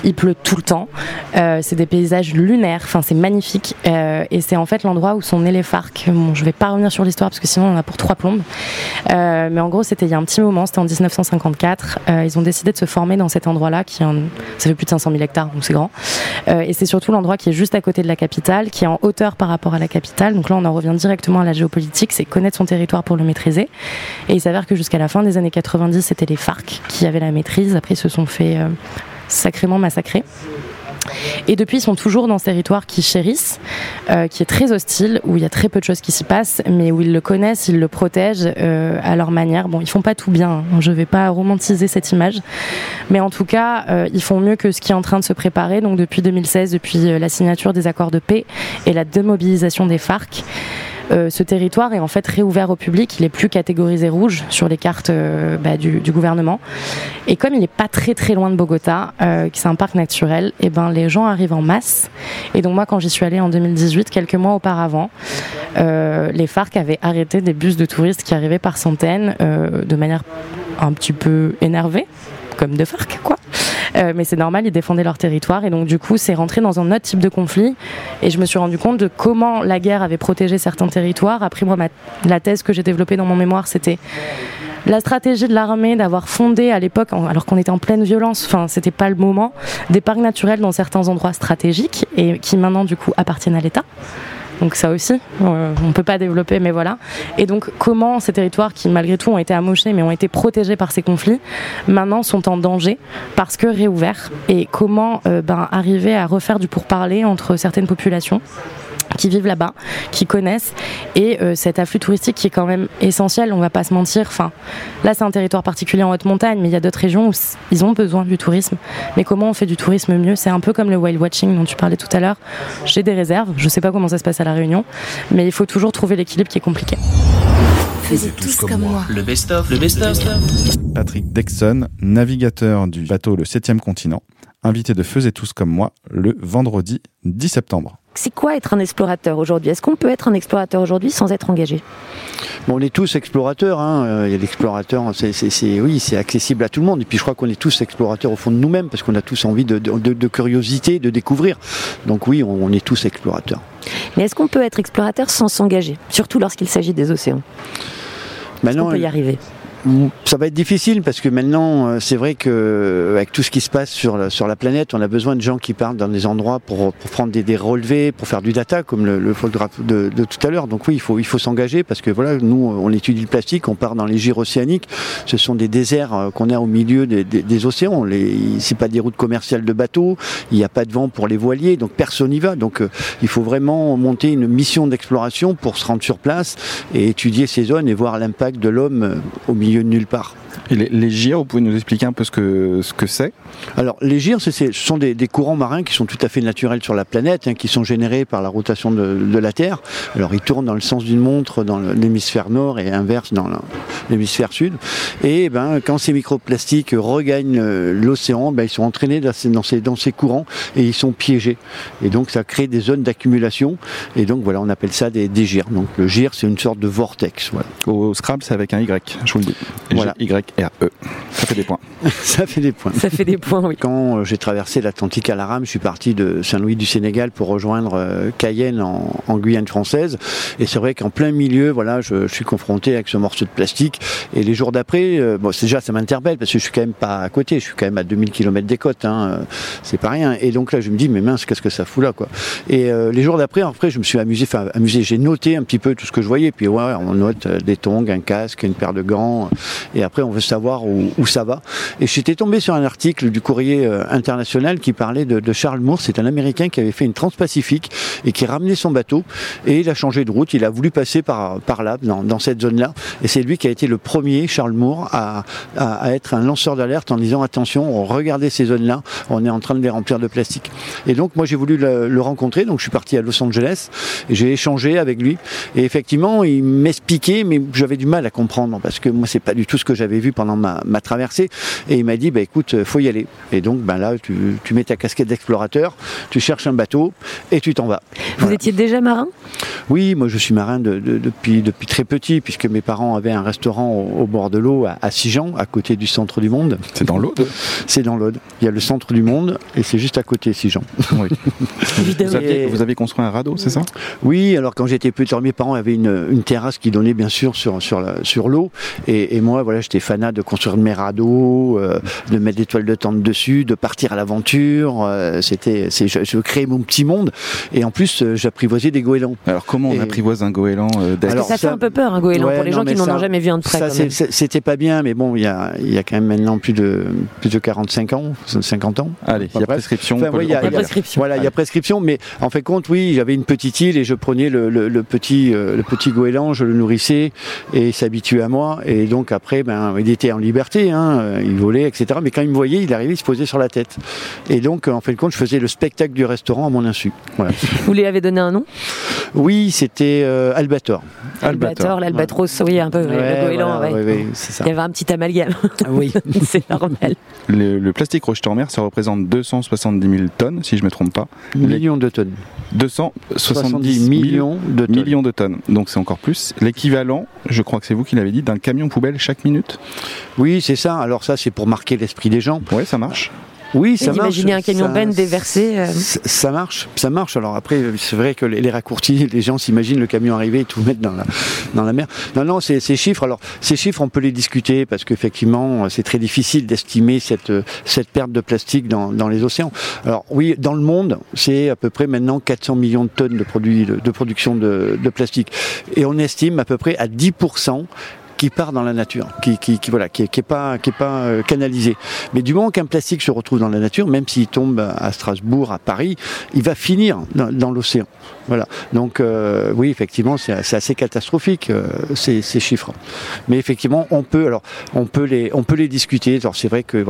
Il pleut tout le temps. Euh, c'est des paysages lunaires, enfin c'est magnifique. Euh, et c'est en fait l'endroit où sont nés les FARC. Bon, je vais pas revenir sur l'histoire parce que sinon on a pour trois plombes. Euh, mais en gros, c'était il y a un petit moment, c'était en 1954. Euh, ils ont décidé de se former dans cet endroit-là, qui ça fait plus de 500 000 hectares, donc c'est grand. Euh, et c'est surtout l'endroit qui est juste à côté de la capitale, qui est en hauteur par rapport à la capitale. Donc là, on en revient directement à la géopolitique, c'est connaître son territoire pour le maîtriser. Et il s'avère que jusqu'à la fin des années 90, c'était les FARC qui avaient la maîtrise. Après, ils se sont fait euh, sacrément massacrer. Et depuis, ils sont toujours dans ce territoire qu'ils chérissent, euh, qui est très hostile, où il y a très peu de choses qui s'y passent, mais où ils le connaissent, ils le protègent euh, à leur manière. Bon, ils font pas tout bien, hein. je vais pas romantiser cette image, mais en tout cas, euh, ils font mieux que ce qui est en train de se préparer. Donc depuis 2016, depuis la signature des accords de paix et la démobilisation des FARC, euh, ce territoire est en fait réouvert au public. Il est plus catégorisé rouge sur les cartes euh, bah, du, gouvernement. Et comme il n'est pas très très loin de Bogota, euh, qui c'est un parc naturel, et ben les gens arrivent en masse. Et donc moi, quand j'y suis allée en 2018, quelques mois auparavant, les FARC avaient arrêté des bus de touristes qui arrivaient par centaines, de manière un petit peu énervée, comme de FARC quoi. Euh, mais c'est normal, ils défendaient leur territoire et donc du coup c'est rentré dans un autre type de conflit et je me suis rendu compte de comment la guerre avait protégé certains territoires. Après moi, ma- la thèse que j'ai développée dans mon mémoire, c'était la stratégie de l'armée d'avoir fondé à l'époque, alors qu'on était en pleine violence, enfin c'était pas le moment, des parcs naturels dans certains endroits stratégiques et qui maintenant du coup appartiennent à l'État. Donc ça aussi, euh, on peut pas développer, mais voilà. Et donc comment ces territoires qui malgré tout ont été amochés, mais ont été protégés par ces conflits, maintenant sont en danger parce que réouverts? Et comment euh, ben, arriver à refaire du pourparler entre certaines populations? Qui vivent là-bas, qui connaissent, et euh, cet afflux touristique qui est quand même essentiel, on va pas se mentir. Enfin, là, c'est un territoire particulier en haute montagne, mais il y a d'autres régions où ils ont besoin du tourisme. Mais comment on fait du tourisme mieux? C'est un peu comme le whale watching dont tu parlais tout à l'heure. J'ai des réserves, je sais pas comment ça se passe à la Réunion, mais il faut toujours trouver l'équilibre qui est compliqué. Faisez tous comme moi. Le best-of, le best-of. Patrick Dexon, navigateur du bateau Le 7e continent, invité de Faisez tous comme moi le vendredi 10 septembre. C'est quoi être un explorateur aujourd'hui? Est-ce qu'on peut être un explorateur aujourd'hui sans être engagé? Bon, on est tous explorateurs. Hein. Euh, l'explorateur, c'est, oui, c'est accessible à tout le monde. Et puis je crois qu'on est tous explorateurs au fond de nous-mêmes parce qu'on a tous envie de, de- de- de curiosité, de découvrir. Donc oui, on, on est tous explorateurs. Mais est-ce qu'on peut être explorateur sans s'engager? Surtout lorsqu'il s'agit des océans. Est-ce Maintenant, qu'on peut y arriver? Ça va être difficile parce que maintenant, euh, c'est vrai que euh, avec tout ce qui se passe sur la, sur la planète, on a besoin de gens qui partent dans des endroits pour, pour prendre des, des relevés, pour faire du data, comme le, le photographe de, de tout à l'heure. Donc oui, il faut, il faut s'engager parce que voilà, nous, on étudie le plastique, on part dans les gires océaniques. Ce sont des déserts euh, qu'on a au milieu des, des- des océans. C'est pas des routes commerciales de bateaux. Il n'y a pas de vent pour les voiliers, donc personne n'y va. Donc il faut vraiment monter une mission d'exploration pour se rendre sur place et étudier ces zones et voir l'impact de l'homme au milieu de nulle part. Et les, les gyres, vous pouvez nous expliquer un peu ce que ce que c'est? Alors, les gyres, ce sont des, des courants marins qui sont tout à fait naturels sur la planète, hein, qui sont générés par la rotation de, de la Terre. Alors, ils tournent dans le sens d'une montre dans l'hémisphère nord et inverse dans l'hémisphère sud. Et ben, quand ces microplastiques regagnent euh, l'océan, ben, ils sont entraînés dans ces, dans, ces, dans ces courants et ils sont piégés. Et donc, ça crée des zones d'accumulation. Et donc, voilà, on appelle ça des, des gyres. Donc, le gyre, c'est une sorte de vortex. Voilà. Au Scrabble, c'est avec un Y, je vous le dis. Voilà. Ça fait des points. ça fait des points. Ça fait des points, oui. Quand euh, j'ai traversé l'Atlantique à la rame, je suis parti de Saint-Louis du Sénégal pour rejoindre euh, Cayenne en, en Guyane française. Et c'est vrai qu'en plein milieu, voilà, je, je suis confronté avec ce morceau de plastique. Et les jours d'après, euh, bon, déjà ça m'interpelle parce que je suis quand même pas à côté. Je suis quand même à 2000 km des côtes. Hein, euh, c'est pas rien. Et donc là, je me dis, mais mince, qu'est-ce que ça fout là, quoi. Et euh, les jours d'après, après, je me suis amusé, enfin amusé. J'ai noté un petit peu tout ce que je voyais. Puis ouais, on note des tongs, un casque, une paire de gants. Et après, on savoir où, ça va. Et j'étais tombé sur un article du courrier euh, international qui parlait de, Charles Moore. C'est un Américain qui avait fait une transpacifique et qui ramenait son bateau. Et il a changé de route. Il a voulu passer par, par là, dans, cette zone-là. Et c'est lui qui a été le premier, Charles Moore, à, à, être un lanceur d'alerte en disant attention, regardez ces zones-là, on est en train de les remplir de plastique. Et donc, moi, j'ai voulu le, rencontrer. Donc, je suis parti à Los Angeles j'ai échangé avec lui. Et effectivement, il m'expliquait, mais j'avais du mal à comprendre parce que moi, c'est pas du tout ce que j'avais vu pendant ma, ma traversée. Et il m'a dit, bah, écoute, faut y aller. Et donc, ben là, tu, tu mets ta casquette d'explorateur, tu cherches un bateau et tu t'en vas. Vous étiez déjà marin? Oui, moi je suis marin de- de- depuis, depuis très petit, puisque mes parents avaient un restaurant au, au bord de l'eau à, à Sijan, à côté du centre du monde. C'est dans l'Aude? C'est dans l'Aude. Il y a le centre du monde et c'est juste à côté Sijan. Oui. Vous aviez, vous aviez construit un radeau, c'est ça? Oui, alors quand j'étais petit, alors mes parents avaient une, une terrasse qui donnait bien sûr sur, sur, la- sur l'eau. Et, et moi, voilà, j'étais fanat de construire mes radeaux, euh, de mettre des toiles de tente dessus, de partir à l'aventure. euh, C'était, c'est, je, je créais mon petit monde. Et en plus, euh, j'apprivoisais des goélands. Alors comment on Et- apprivoise un goéland euh, que ça, fait un peu peur, un goéland, Ouais, pour les non, gens qui n'en ont jamais vu un de près. Ça, c'était pas bien, mais bon, il y a, il y a quand même maintenant plus de, plus de 45 ans, 50 ans. Allez, il y a prescription. Enfin, y a- y a-. Voilà, il y a prescription, mais en fait compte, oui, j'avais une petite île et je prenais le, le- le petit, euh, le petit goéland, je le nourrissais et il s'habituait à moi. Et donc après, ben, il était en liberté, hein, euh, il volait, etc. Mais quand il me voyait, il arrivait, il se posait sur la tête. Et donc, en fin de compte, je faisais le spectacle du restaurant à mon insu. Voilà. Vous lui avez donné un nom? Oui, c'était euh, Albator. Albator, l'albatros, oui, un peu, ouais, Ouais, le goéland, voilà, ouais. ouais, ouais, c'est ça. Il y avait un petit amalgame. Oui. c'est normal. Le, le plastique rejeté en mer, ça représente 270 000 tonnes, si je ne me trompe pas. Millions de tonnes. 270 70 millions de tonnes. millions de tonnes. Donc c'est encore plus. L'équivalent, je crois que c'est vous qui l'avez dit, d'un camion poubelle chaque minute. Oui, c'est ça. Alors ça, c'est pour marquer l'esprit des gens. Ouais, ça marche. Oui, ça marche. d'imaginer un camion Ça- Ben déversé. euh, Ça, ça marche, ça marche. Alors après, c'est vrai que les, les raccourcis, les gens s'imaginent le camion arriver et tout mettre dans la, dans la mer. Non, non, c'est- ces chiffres, alors ces chiffres, on peut les discuter parce qu'effectivement, c'est très difficile d'estimer cette, cette perte de plastique dans, dans les océans. Alors oui, dans le monde, c'est à peu près maintenant 400 millions de tonnes de produits de, de production de, de plastique, et on estime à peu près à 10 qui part dans la nature, qui, voilà, qui, est- qui est pas, qui est euh, canalisé. Mais du moment qu'un plastique se retrouve dans la nature, même s'il tombe à Strasbourg, à Paris, il va finir dans, l'océan. Voilà. Donc euh, oui, effectivement, c'est assez catastrophique euh, ces, chiffres. Mais effectivement, on peut, les, discuter. C'est vrai que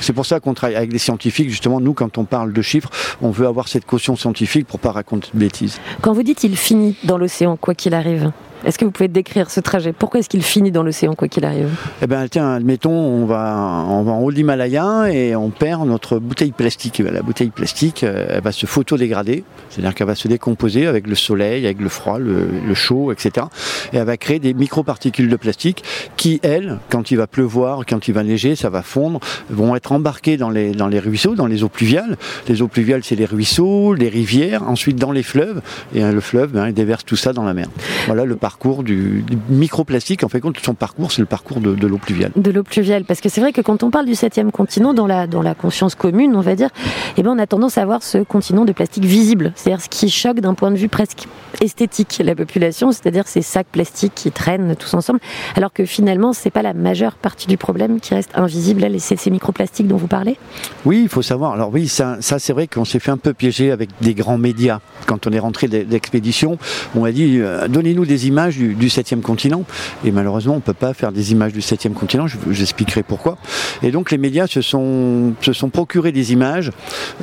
c'est pour ça qu'on travaille avec des scientifiques. Justement, nous, quand on parle de chiffres, on veut avoir cette caution scientifique pour pas raconter de bêtises. Quand vous dites il finit dans l'océan, quoi qu'il arrive, est-ce que vous pouvez décrire ce trajet? Pourquoi est-ce qu'il finit dans l'océan, quoi qu'il arrive? Eh ben tiens, admettons, on va, en haut de l'Himalaya et on perd notre bouteille plastique. La bouteille plastique, euh, elle va se photodégrader, c'est-à-dire qu'elle va se décomposer avec le soleil, avec le froid, le, chaud, etc. Et elle va créer des microparticules de plastique qui, elles, quand il va pleuvoir, quand il va neiger, ça va fondre, vont être embarquées dans les, ruisseaux, dans les eaux pluviales. Les eaux pluviales, c'est les ruisseaux, les rivières, ensuite dans les fleuves. Et le fleuve, ben, il déverse tout ça dans la mer. Voilà le parcours du, du microplastique. En fait, compte, son parcours, c'est le parcours de, de l'eau pluviale. de l'eau pluviale Parce que c'est vrai que quand on parle du septième continent, dans la, dans la conscience commune, on va dire, eh ben on a tendance à voir ce continent de plastique visible, c'est-à-dire ce qui choque d'un point de vue presque esthétique la population, c'est-à-dire ces sacs plastiques qui traînent tous ensemble, alors que finalement, c'est pas la majeure partie du problème qui reste invisible, c'est ces microplastiques dont vous parlez? Oui, il faut savoir. Alors oui, ça, ça c'est vrai qu'on s'est fait un peu piéger avec des grands médias. Quand on est rentré d'e- d'expédition, on a dit euh, donnez-nous des images du, 7e continent. Et malheureusement, on peut pas faire des images du 7e continent. Je- J'expliquerai pourquoi. Et donc, les médias se sont, se sont procurés des images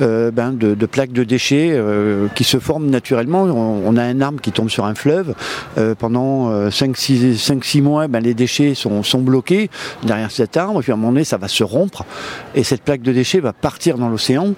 euh, ben, de, plaques de déchets euh, qui se forment naturellement. On, a un arbre qui tombe sur un fleuve. Euh, pendant 5-6 mois, ben, les déchets sont, sont bloqués derrière cet arbre. Puis à un moment donné, ça va se rompre. Et cette plaque de déchets va partir dans l'océan.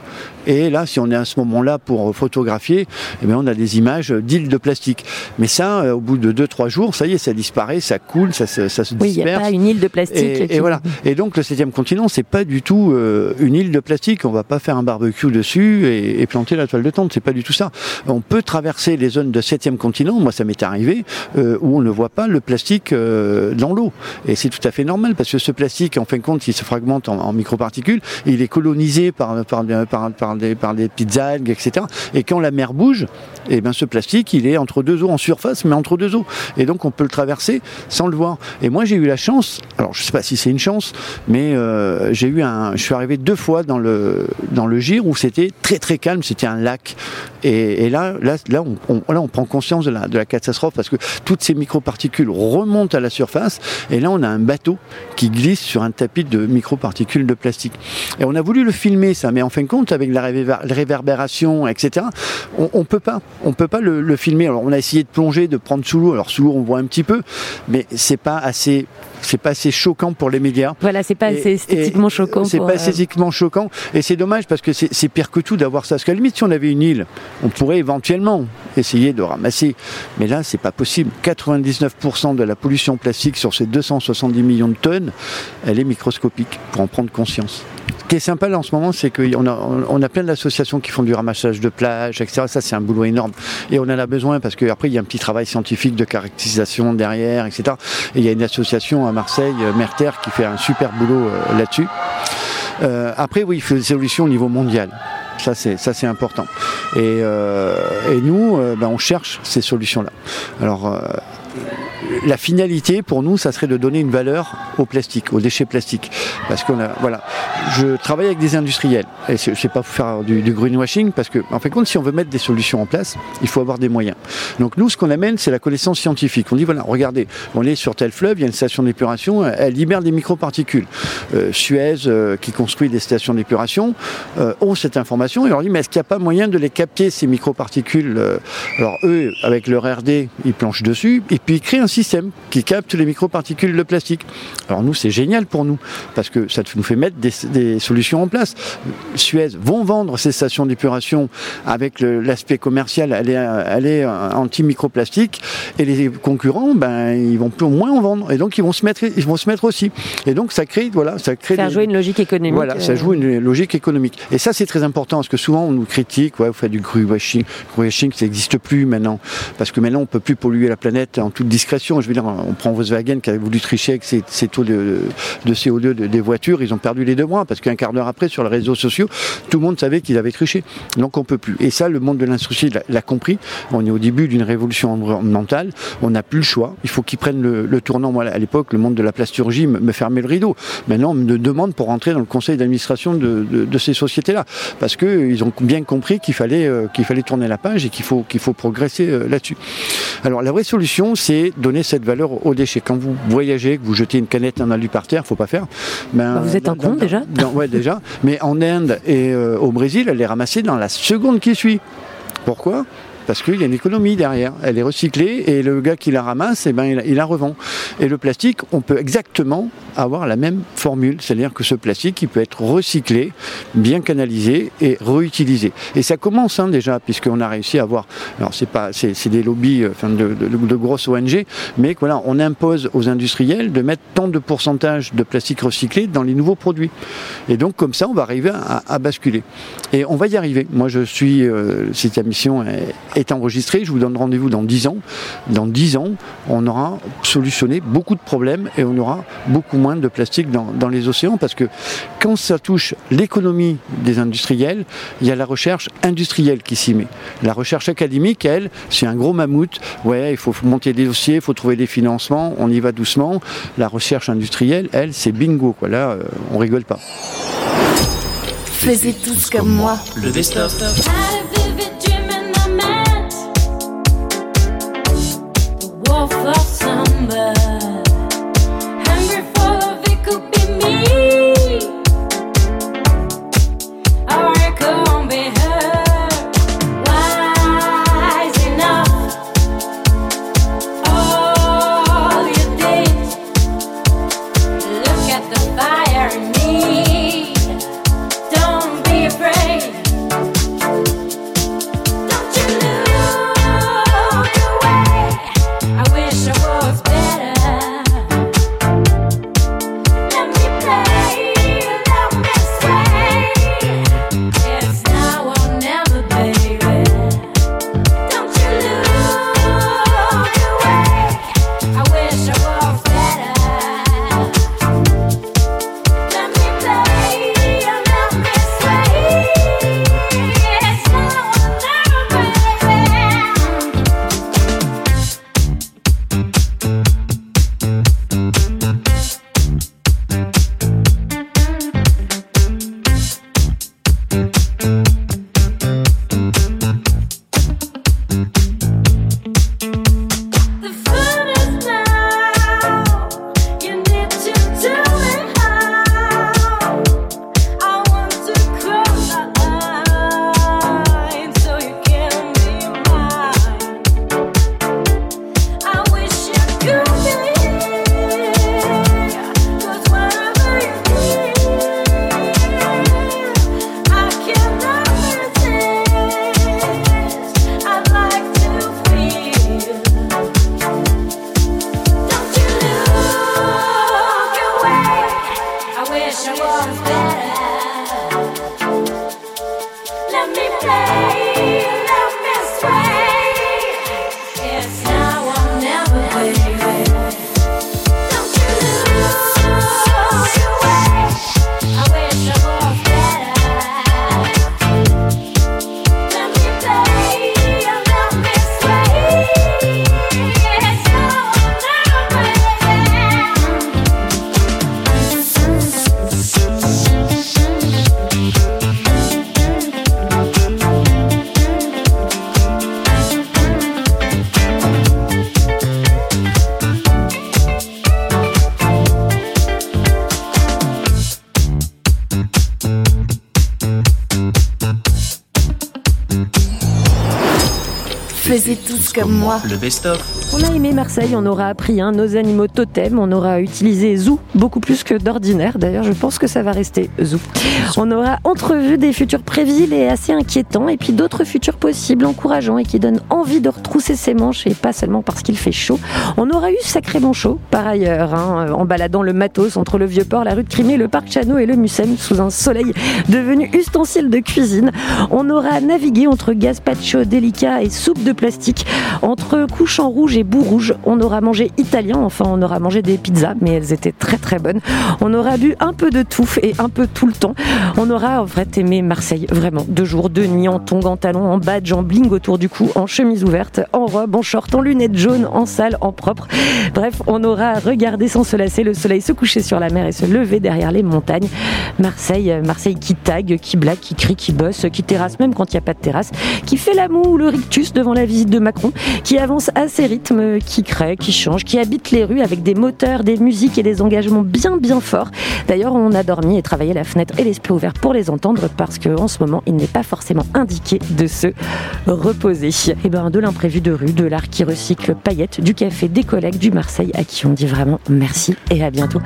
Et là, si on est à ce moment-là pour photographier, eh bien, on a des images d'îles de plastique. Mais ça, au bout de 2-3 jours, ça y est, ça disparaît, ça coule, ça, se- ça se Oui, il n'y disperse. a pas une île de plastique. Et, qui- et voilà. Et donc le 7e continent, c'est pas du tout euh, une île de plastique. On va pas faire un barbecue dessus et, et planter la toile de tente. C'est pas du tout ça. On peut traverser les zones de 7e continent. Moi, ça m'est arrivé euh, où on ne voit pas le plastique euh, dans l'eau. Et c'est tout à fait normal parce que ce plastique, en fin de compte, il se fragmente en, en microparticules. Il est colonisé par par, des- par, par des par des petites algues, etc. Et quand la mer bouge, et ben ce plastique, il est entre deux eaux en surface, mais entre deux eaux. Et donc on peut le traverser sans le voir. Et moi j'ai eu la chance, alors je sais pas si c'est une chance, mais euh, j'ai eu un, je suis arrivé deux fois dans le dans le Gire où c'était très très calme, c'était un lac. Et, là là là on, là on prend conscience de la de la catastrophe parce que toutes ces microparticules remontent à la surface. Et là on a un bateau qui glisse sur un tapis de microparticules de plastique. Et on a voulu le filmer ça, mais en fin de compte avec la réver- réverbération, etc. On, on peut pas, on peut pas le filmer. Alors on a essayé de plonger, de prendre sous l'eau. Alors sous l'eau on voit un petit peu, mais c'est pas assez, c'est pas assez choquant pour les médias. Voilà, c'est pas Et- assez esthétiquement choquant. C'est pas euh, esthétiquement choquant et c'est dommage parce que c'est c'est pire que tout d'avoir ça. Parce qu'à la limite, si on avait une île, on pourrait éventuellement essayer de ramasser. Mais là, c'est pas possible. 99% de la pollution plastique sur ces 270 millions de tonnes, elle est microscopique pour en prendre conscience. Ce qui est sympa là en ce moment, c'est qu'on a, plein d'associations qui font du ramassage de plage, etc. Ça, c'est un boulot énorme. Et on en a besoin parce qu'après, il y a un petit travail scientifique de caractérisation derrière, etc. Et il y a une association à Marseille, euh, Merter, qui fait un super boulot euh, là-dessus. Euh, après, oui, il faut des solutions au niveau mondial. Ça, c'est, important. Et, nous, ben, on cherche ces solutions-là. Alors, la finalité pour nous, ça serait de donner une valeur au plastique, aux déchets plastiques. Parce qu'on a, voilà, je travaille avec des industriels. Et c'est- sais pas faire du, greenwashing parce que, en fin de compte, si on veut mettre des solutions en place, il faut avoir des moyens. Donc nous, ce qu'on amène, c'est la connaissance scientifique. On dit voilà, regardez, on est sur tel fleuve, il y a une station d'épuration, elle libère des microparticules. Euh, Suez, euh, qui construit des stations d'épuration, euh, ont cette information et on leur dit mais est-ce qu'il n'y a pas moyen de les capter ces microparticules euh, Alors eux, avec leur RD, ils planchent dessus et puis ils créent un système qui capte les microparticules de plastique. Alors nous, c'est génial pour nous parce que ça nous fait mettre des, des solutions en place. Suez vont vendre ces stations d'épuration avec l'aspect commercial, elle est, elle est anti-microplastique et les concurrents, ben ils vont plus au moins en vendre et donc ils vont se mettre, ils vont se mettre aussi. Et donc ça crée, voilà, ça crée des- jouer une logique économique. voilà, ça euh, joue une logique économique. Et ça, c'est très important parce que souvent, on nous critique, ouais, vous faites du greenwashing. Greenwashing, ça n'existe plus maintenant. Parce que maintenant, on peut plus polluer la planète en toute discrétion. Je veux dire, on prend Volkswagen qui a voulu tricher avec ses, taux de, de CO2 de- des voitures. Ils ont perdu les deux mois parce qu'un quart d'heure après, sur les réseaux sociaux, tout le monde savait qu'ils avaient triché. Donc, on peut plus. Et ça, le monde de l'industrie l'a- compris. On est au début d'une révolution environnementale. On n'a plus le choix. Il faut qu'ils prennent le, tournant. Moi, à l'époque, le monde de la plasturgie me, fermait le rideau. Maintenant, on me demande pour rentrer dans le conseil d'administration de, de- de ces sociétés-là. Parce qu'ils ont bien compris qu'il fallait, euh, fallait tourner la page et qu'il faut, qu'il faut progresser euh, là-dessus. Alors, la vraie solution, c'est donner cette valeur aux déchets. Quand vous voyagez, que vous jetez une canette en alu par terre, faut pas faire. Ben, Bah, vous êtes un dans- con, déjà dans- Ouais, déjà. Mais en Inde et euh, au Brésil, elle est ramassée dans la seconde qui suit. Pourquoi? Parce qu'il y a une économie derrière. Elle est recyclée et le gars qui la ramasse, eh ben, il, la- revend. Et le plastique, on peut exactement avoir la même formule. C'est-à-dire que ce plastique, il peut être recyclé, bien canalisé et réutilisé. Et ça commence hein, déjà, puisqu'on a réussi à avoir. Alors, c'est pas, c'est, des lobbies euh, enfin, de, grosses ONG, mais voilà, on impose aux industriels de mettre tant de pourcentage de plastique recyclé dans les nouveaux produits. Et donc, comme ça, on va arriver à, basculer. Et on va y arriver. Moi, je suis. euh, cette émission est, est enregistrée. Je vous donne rendez-vous dans 10 ans. Dans 10 ans, on aura solutionné beaucoup de problèmes et on aura beaucoup moins de plastique dans, dans les océans parce que quand ça touche l'économie des industriels, il y a la recherche industrielle qui s'y met. La recherche académique, elle, c'est un gros mammouth. Ouais, il faut monter des dossiers, il faut trouver des financements, on y va doucement. La recherche industrielle, elle, c'est bingo. Quoi. Là, euh, on rigole pas. Faisiez tous comme moi. Le best-of. Faisez tous comme moi. Le best-of. On a aimé Marseille, on aura appris hein, nos animaux totems, on aura utilisé Zoo beaucoup plus que d'ordinaire. D'ailleurs, je pense que ça va rester Zoo. On aura entrevu des futurs prévisibles et assez inquiétants, et puis d'autres futurs possibles, encourageants et qui donnent envie de retrousser ses manches, et pas seulement parce qu'il fait chaud. On aura eu sacrément chaud, par ailleurs, hein, en baladant le matos entre le Vieux-Port, la rue de Crimée, le parc Chano et le Mucem, sous un soleil devenu ustensile de cuisine. On aura navigué entre gazpacho délicat et soupe de plastique, entre couchant rouge et bout rouge. On aura mangé italien, enfin on aura mangé des pizzas, mais elles étaient très très bonnes. On aura bu un peu de touffe et un peu tout le temps. On aura en fait aimé Marseille, vraiment, deux jours, deux nuits, en tongs, en talons, en badge, en bling autour du cou, en chemise ouverte, en robe, en short, en lunettes jaunes, en salle, en propre. Bref, on aura regardé sans se lasser le soleil se coucher sur la mer et se lever derrière les montagnes. Marseille, euh, Marseille qui tague, qui blague, qui crie, qui bosse, qui terrasse même quand il n'y a pas de terrasse, qui fait la moue ou le rictus devant la visite de Macron, qui avance à ses rythmes, qui crée, qui change, qui habite les rues avec des moteurs, des musiques et des engagements bien bien forts. D'ailleurs, on a dormi et travaillé la fenêtre et l'esprit ouvert pour les entendre parce que en ce moment, il n'est pas forcément indiqué de se reposer. Et ben, de l'imprévu de rue, de l'art qui recycle paillettes, du café, des collègues du Marseille à qui on dit vraiment merci et à bientôt.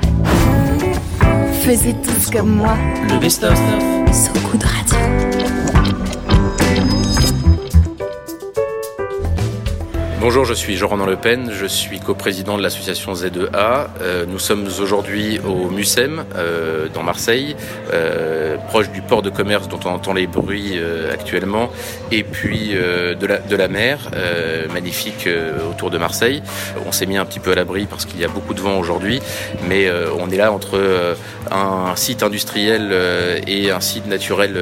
Faisez tous comme moi. Le best-of. So Good Radio. Bonjour, je suis Jean-Ronan Le Pen, je suis coprésident de l'association Z2A. Euh, nous sommes aujourd'hui au MUSEM, euh, dans Marseille, euh, proche du port de commerce dont on entend les bruits actuellement, et puis de, la, mer, magnifique autour de Marseille. On s'est mis un petit peu à l'abri parce qu'il y a beaucoup de vent aujourd'hui, mais on est là entre un site industriel et un site naturel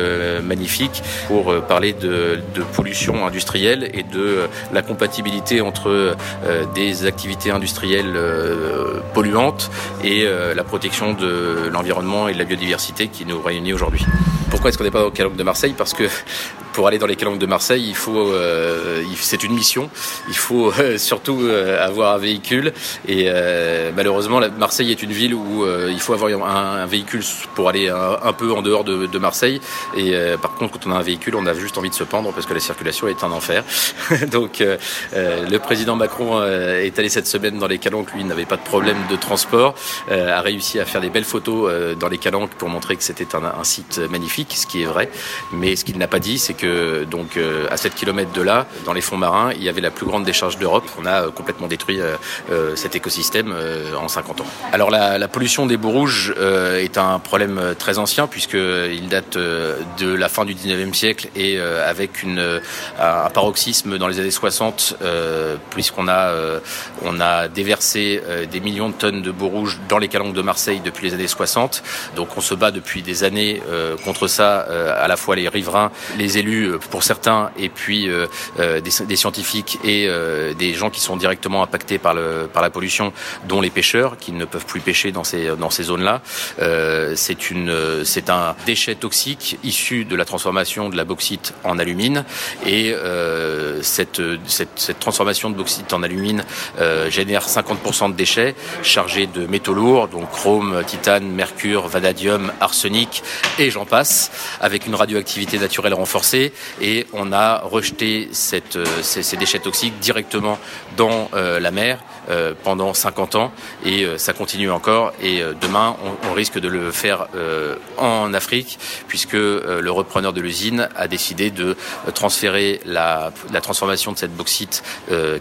magnifique pour parler de, pollution industrielle et de la compatibilité entre euh, des activités industrielles euh, polluantes et euh, la protection de l'environnement et de la biodiversité qui nous réunit aujourd'hui. Pourquoi est-ce qu'on n'est pas au catalogue de Marseille? Parce que pour aller dans les calanques de Marseille, il faut, euh, c'est une mission. Il faut euh, surtout euh, avoir un véhicule. Et euh, malheureusement, Marseille est une ville où euh, il faut avoir un, véhicule pour aller un, peu en dehors de, Marseille. Et euh, par contre, quand on a un véhicule, on a juste envie de se pendre parce que la circulation est un enfer. Donc, le président Macron est allé cette semaine dans les calanques. Lui, n'avait pas de problème de transport. a réussi à faire des belles photos dans les calanques pour montrer que c'était un site magnifique, ce qui est vrai. Mais ce qu'il n'a pas dit, c'est que donc euh, à 7 km de là, dans les fonds marins, il y avait la plus grande décharge d'Europe. On a euh, complètement détruit euh, cet écosystème en 50 ans. Alors la, pollution des boues rouges est un problème très ancien puisqu'il date de la fin du 19e siècle et avec un paroxysme dans les années 60 euh, puisqu'on a, on a déversé des millions de tonnes de boues rouges dans les calanques de Marseille depuis les années 60. Donc on se bat depuis des années euh, ça, euh, à la fois les riverains, les élus euh, pour certains, et puis euh, des, scientifiques et des gens qui sont directement impactés par, le, par la pollution, dont les pêcheurs qui ne peuvent plus pêcher dans ces, dans ces zones-là. C'est c'est un déchet toxique issu de la transformation de la bauxite en alumine, et cette, cette, transformation de bauxite en alumine génère 50% de déchets chargés de métaux lourds, donc chrome, titane, mercure, vanadium, arsenic et j'en passe, avec une radioactivité naturelle renforcée. Et on a rejeté euh, ces, déchets toxiques directement dans euh, la mer euh, pendant 50 ans et ça continue encore. Et demain, on, risque de le faire en Afrique puisque le repreneur de l'usine a décidé de transférer la, la transformation de cette bauxite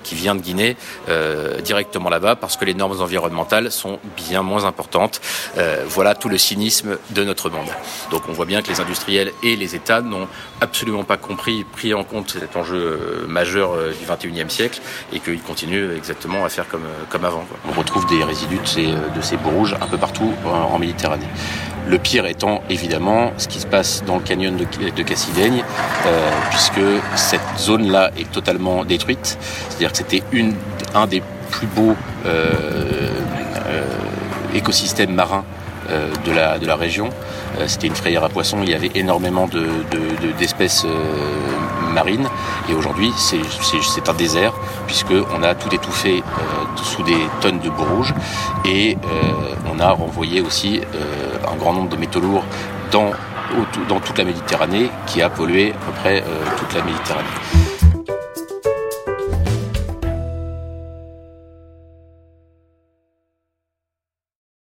qui vient de Guinée directement là-bas parce que les normes environnementales sont bien moins importantes. Voilà tout le cynisme de notre monde. Donc on voit bien les industriels et les États n'ont absolument pas compris, pris en compte cet enjeu euh, majeur euh, du 21e siècle et qu'ils continuent exactement à faire comme, euh, avant. On retrouve des résidus de ces, de rouges un peu partout en, Méditerranée. Le pire étant évidemment ce qui se passe dans le canyon de, Cassidaigne, puisque cette zone-là est totalement détruite. C'est-à-dire que c'était un des plus beaux écosystèmes marins de, la, de la région. Euh, C'était une frayère à poissons, il y avait énormément de- de- de- d'espèces euh, marines et aujourd'hui c'est- un désert puisqu'on a tout étouffé euh, sous des tonnes de boue rouge et euh, on a renvoyé aussi euh, un grand nombre de métaux lourds dans, dans toute la Méditerranée qui a pollué à peu près euh, toute la Méditerranée.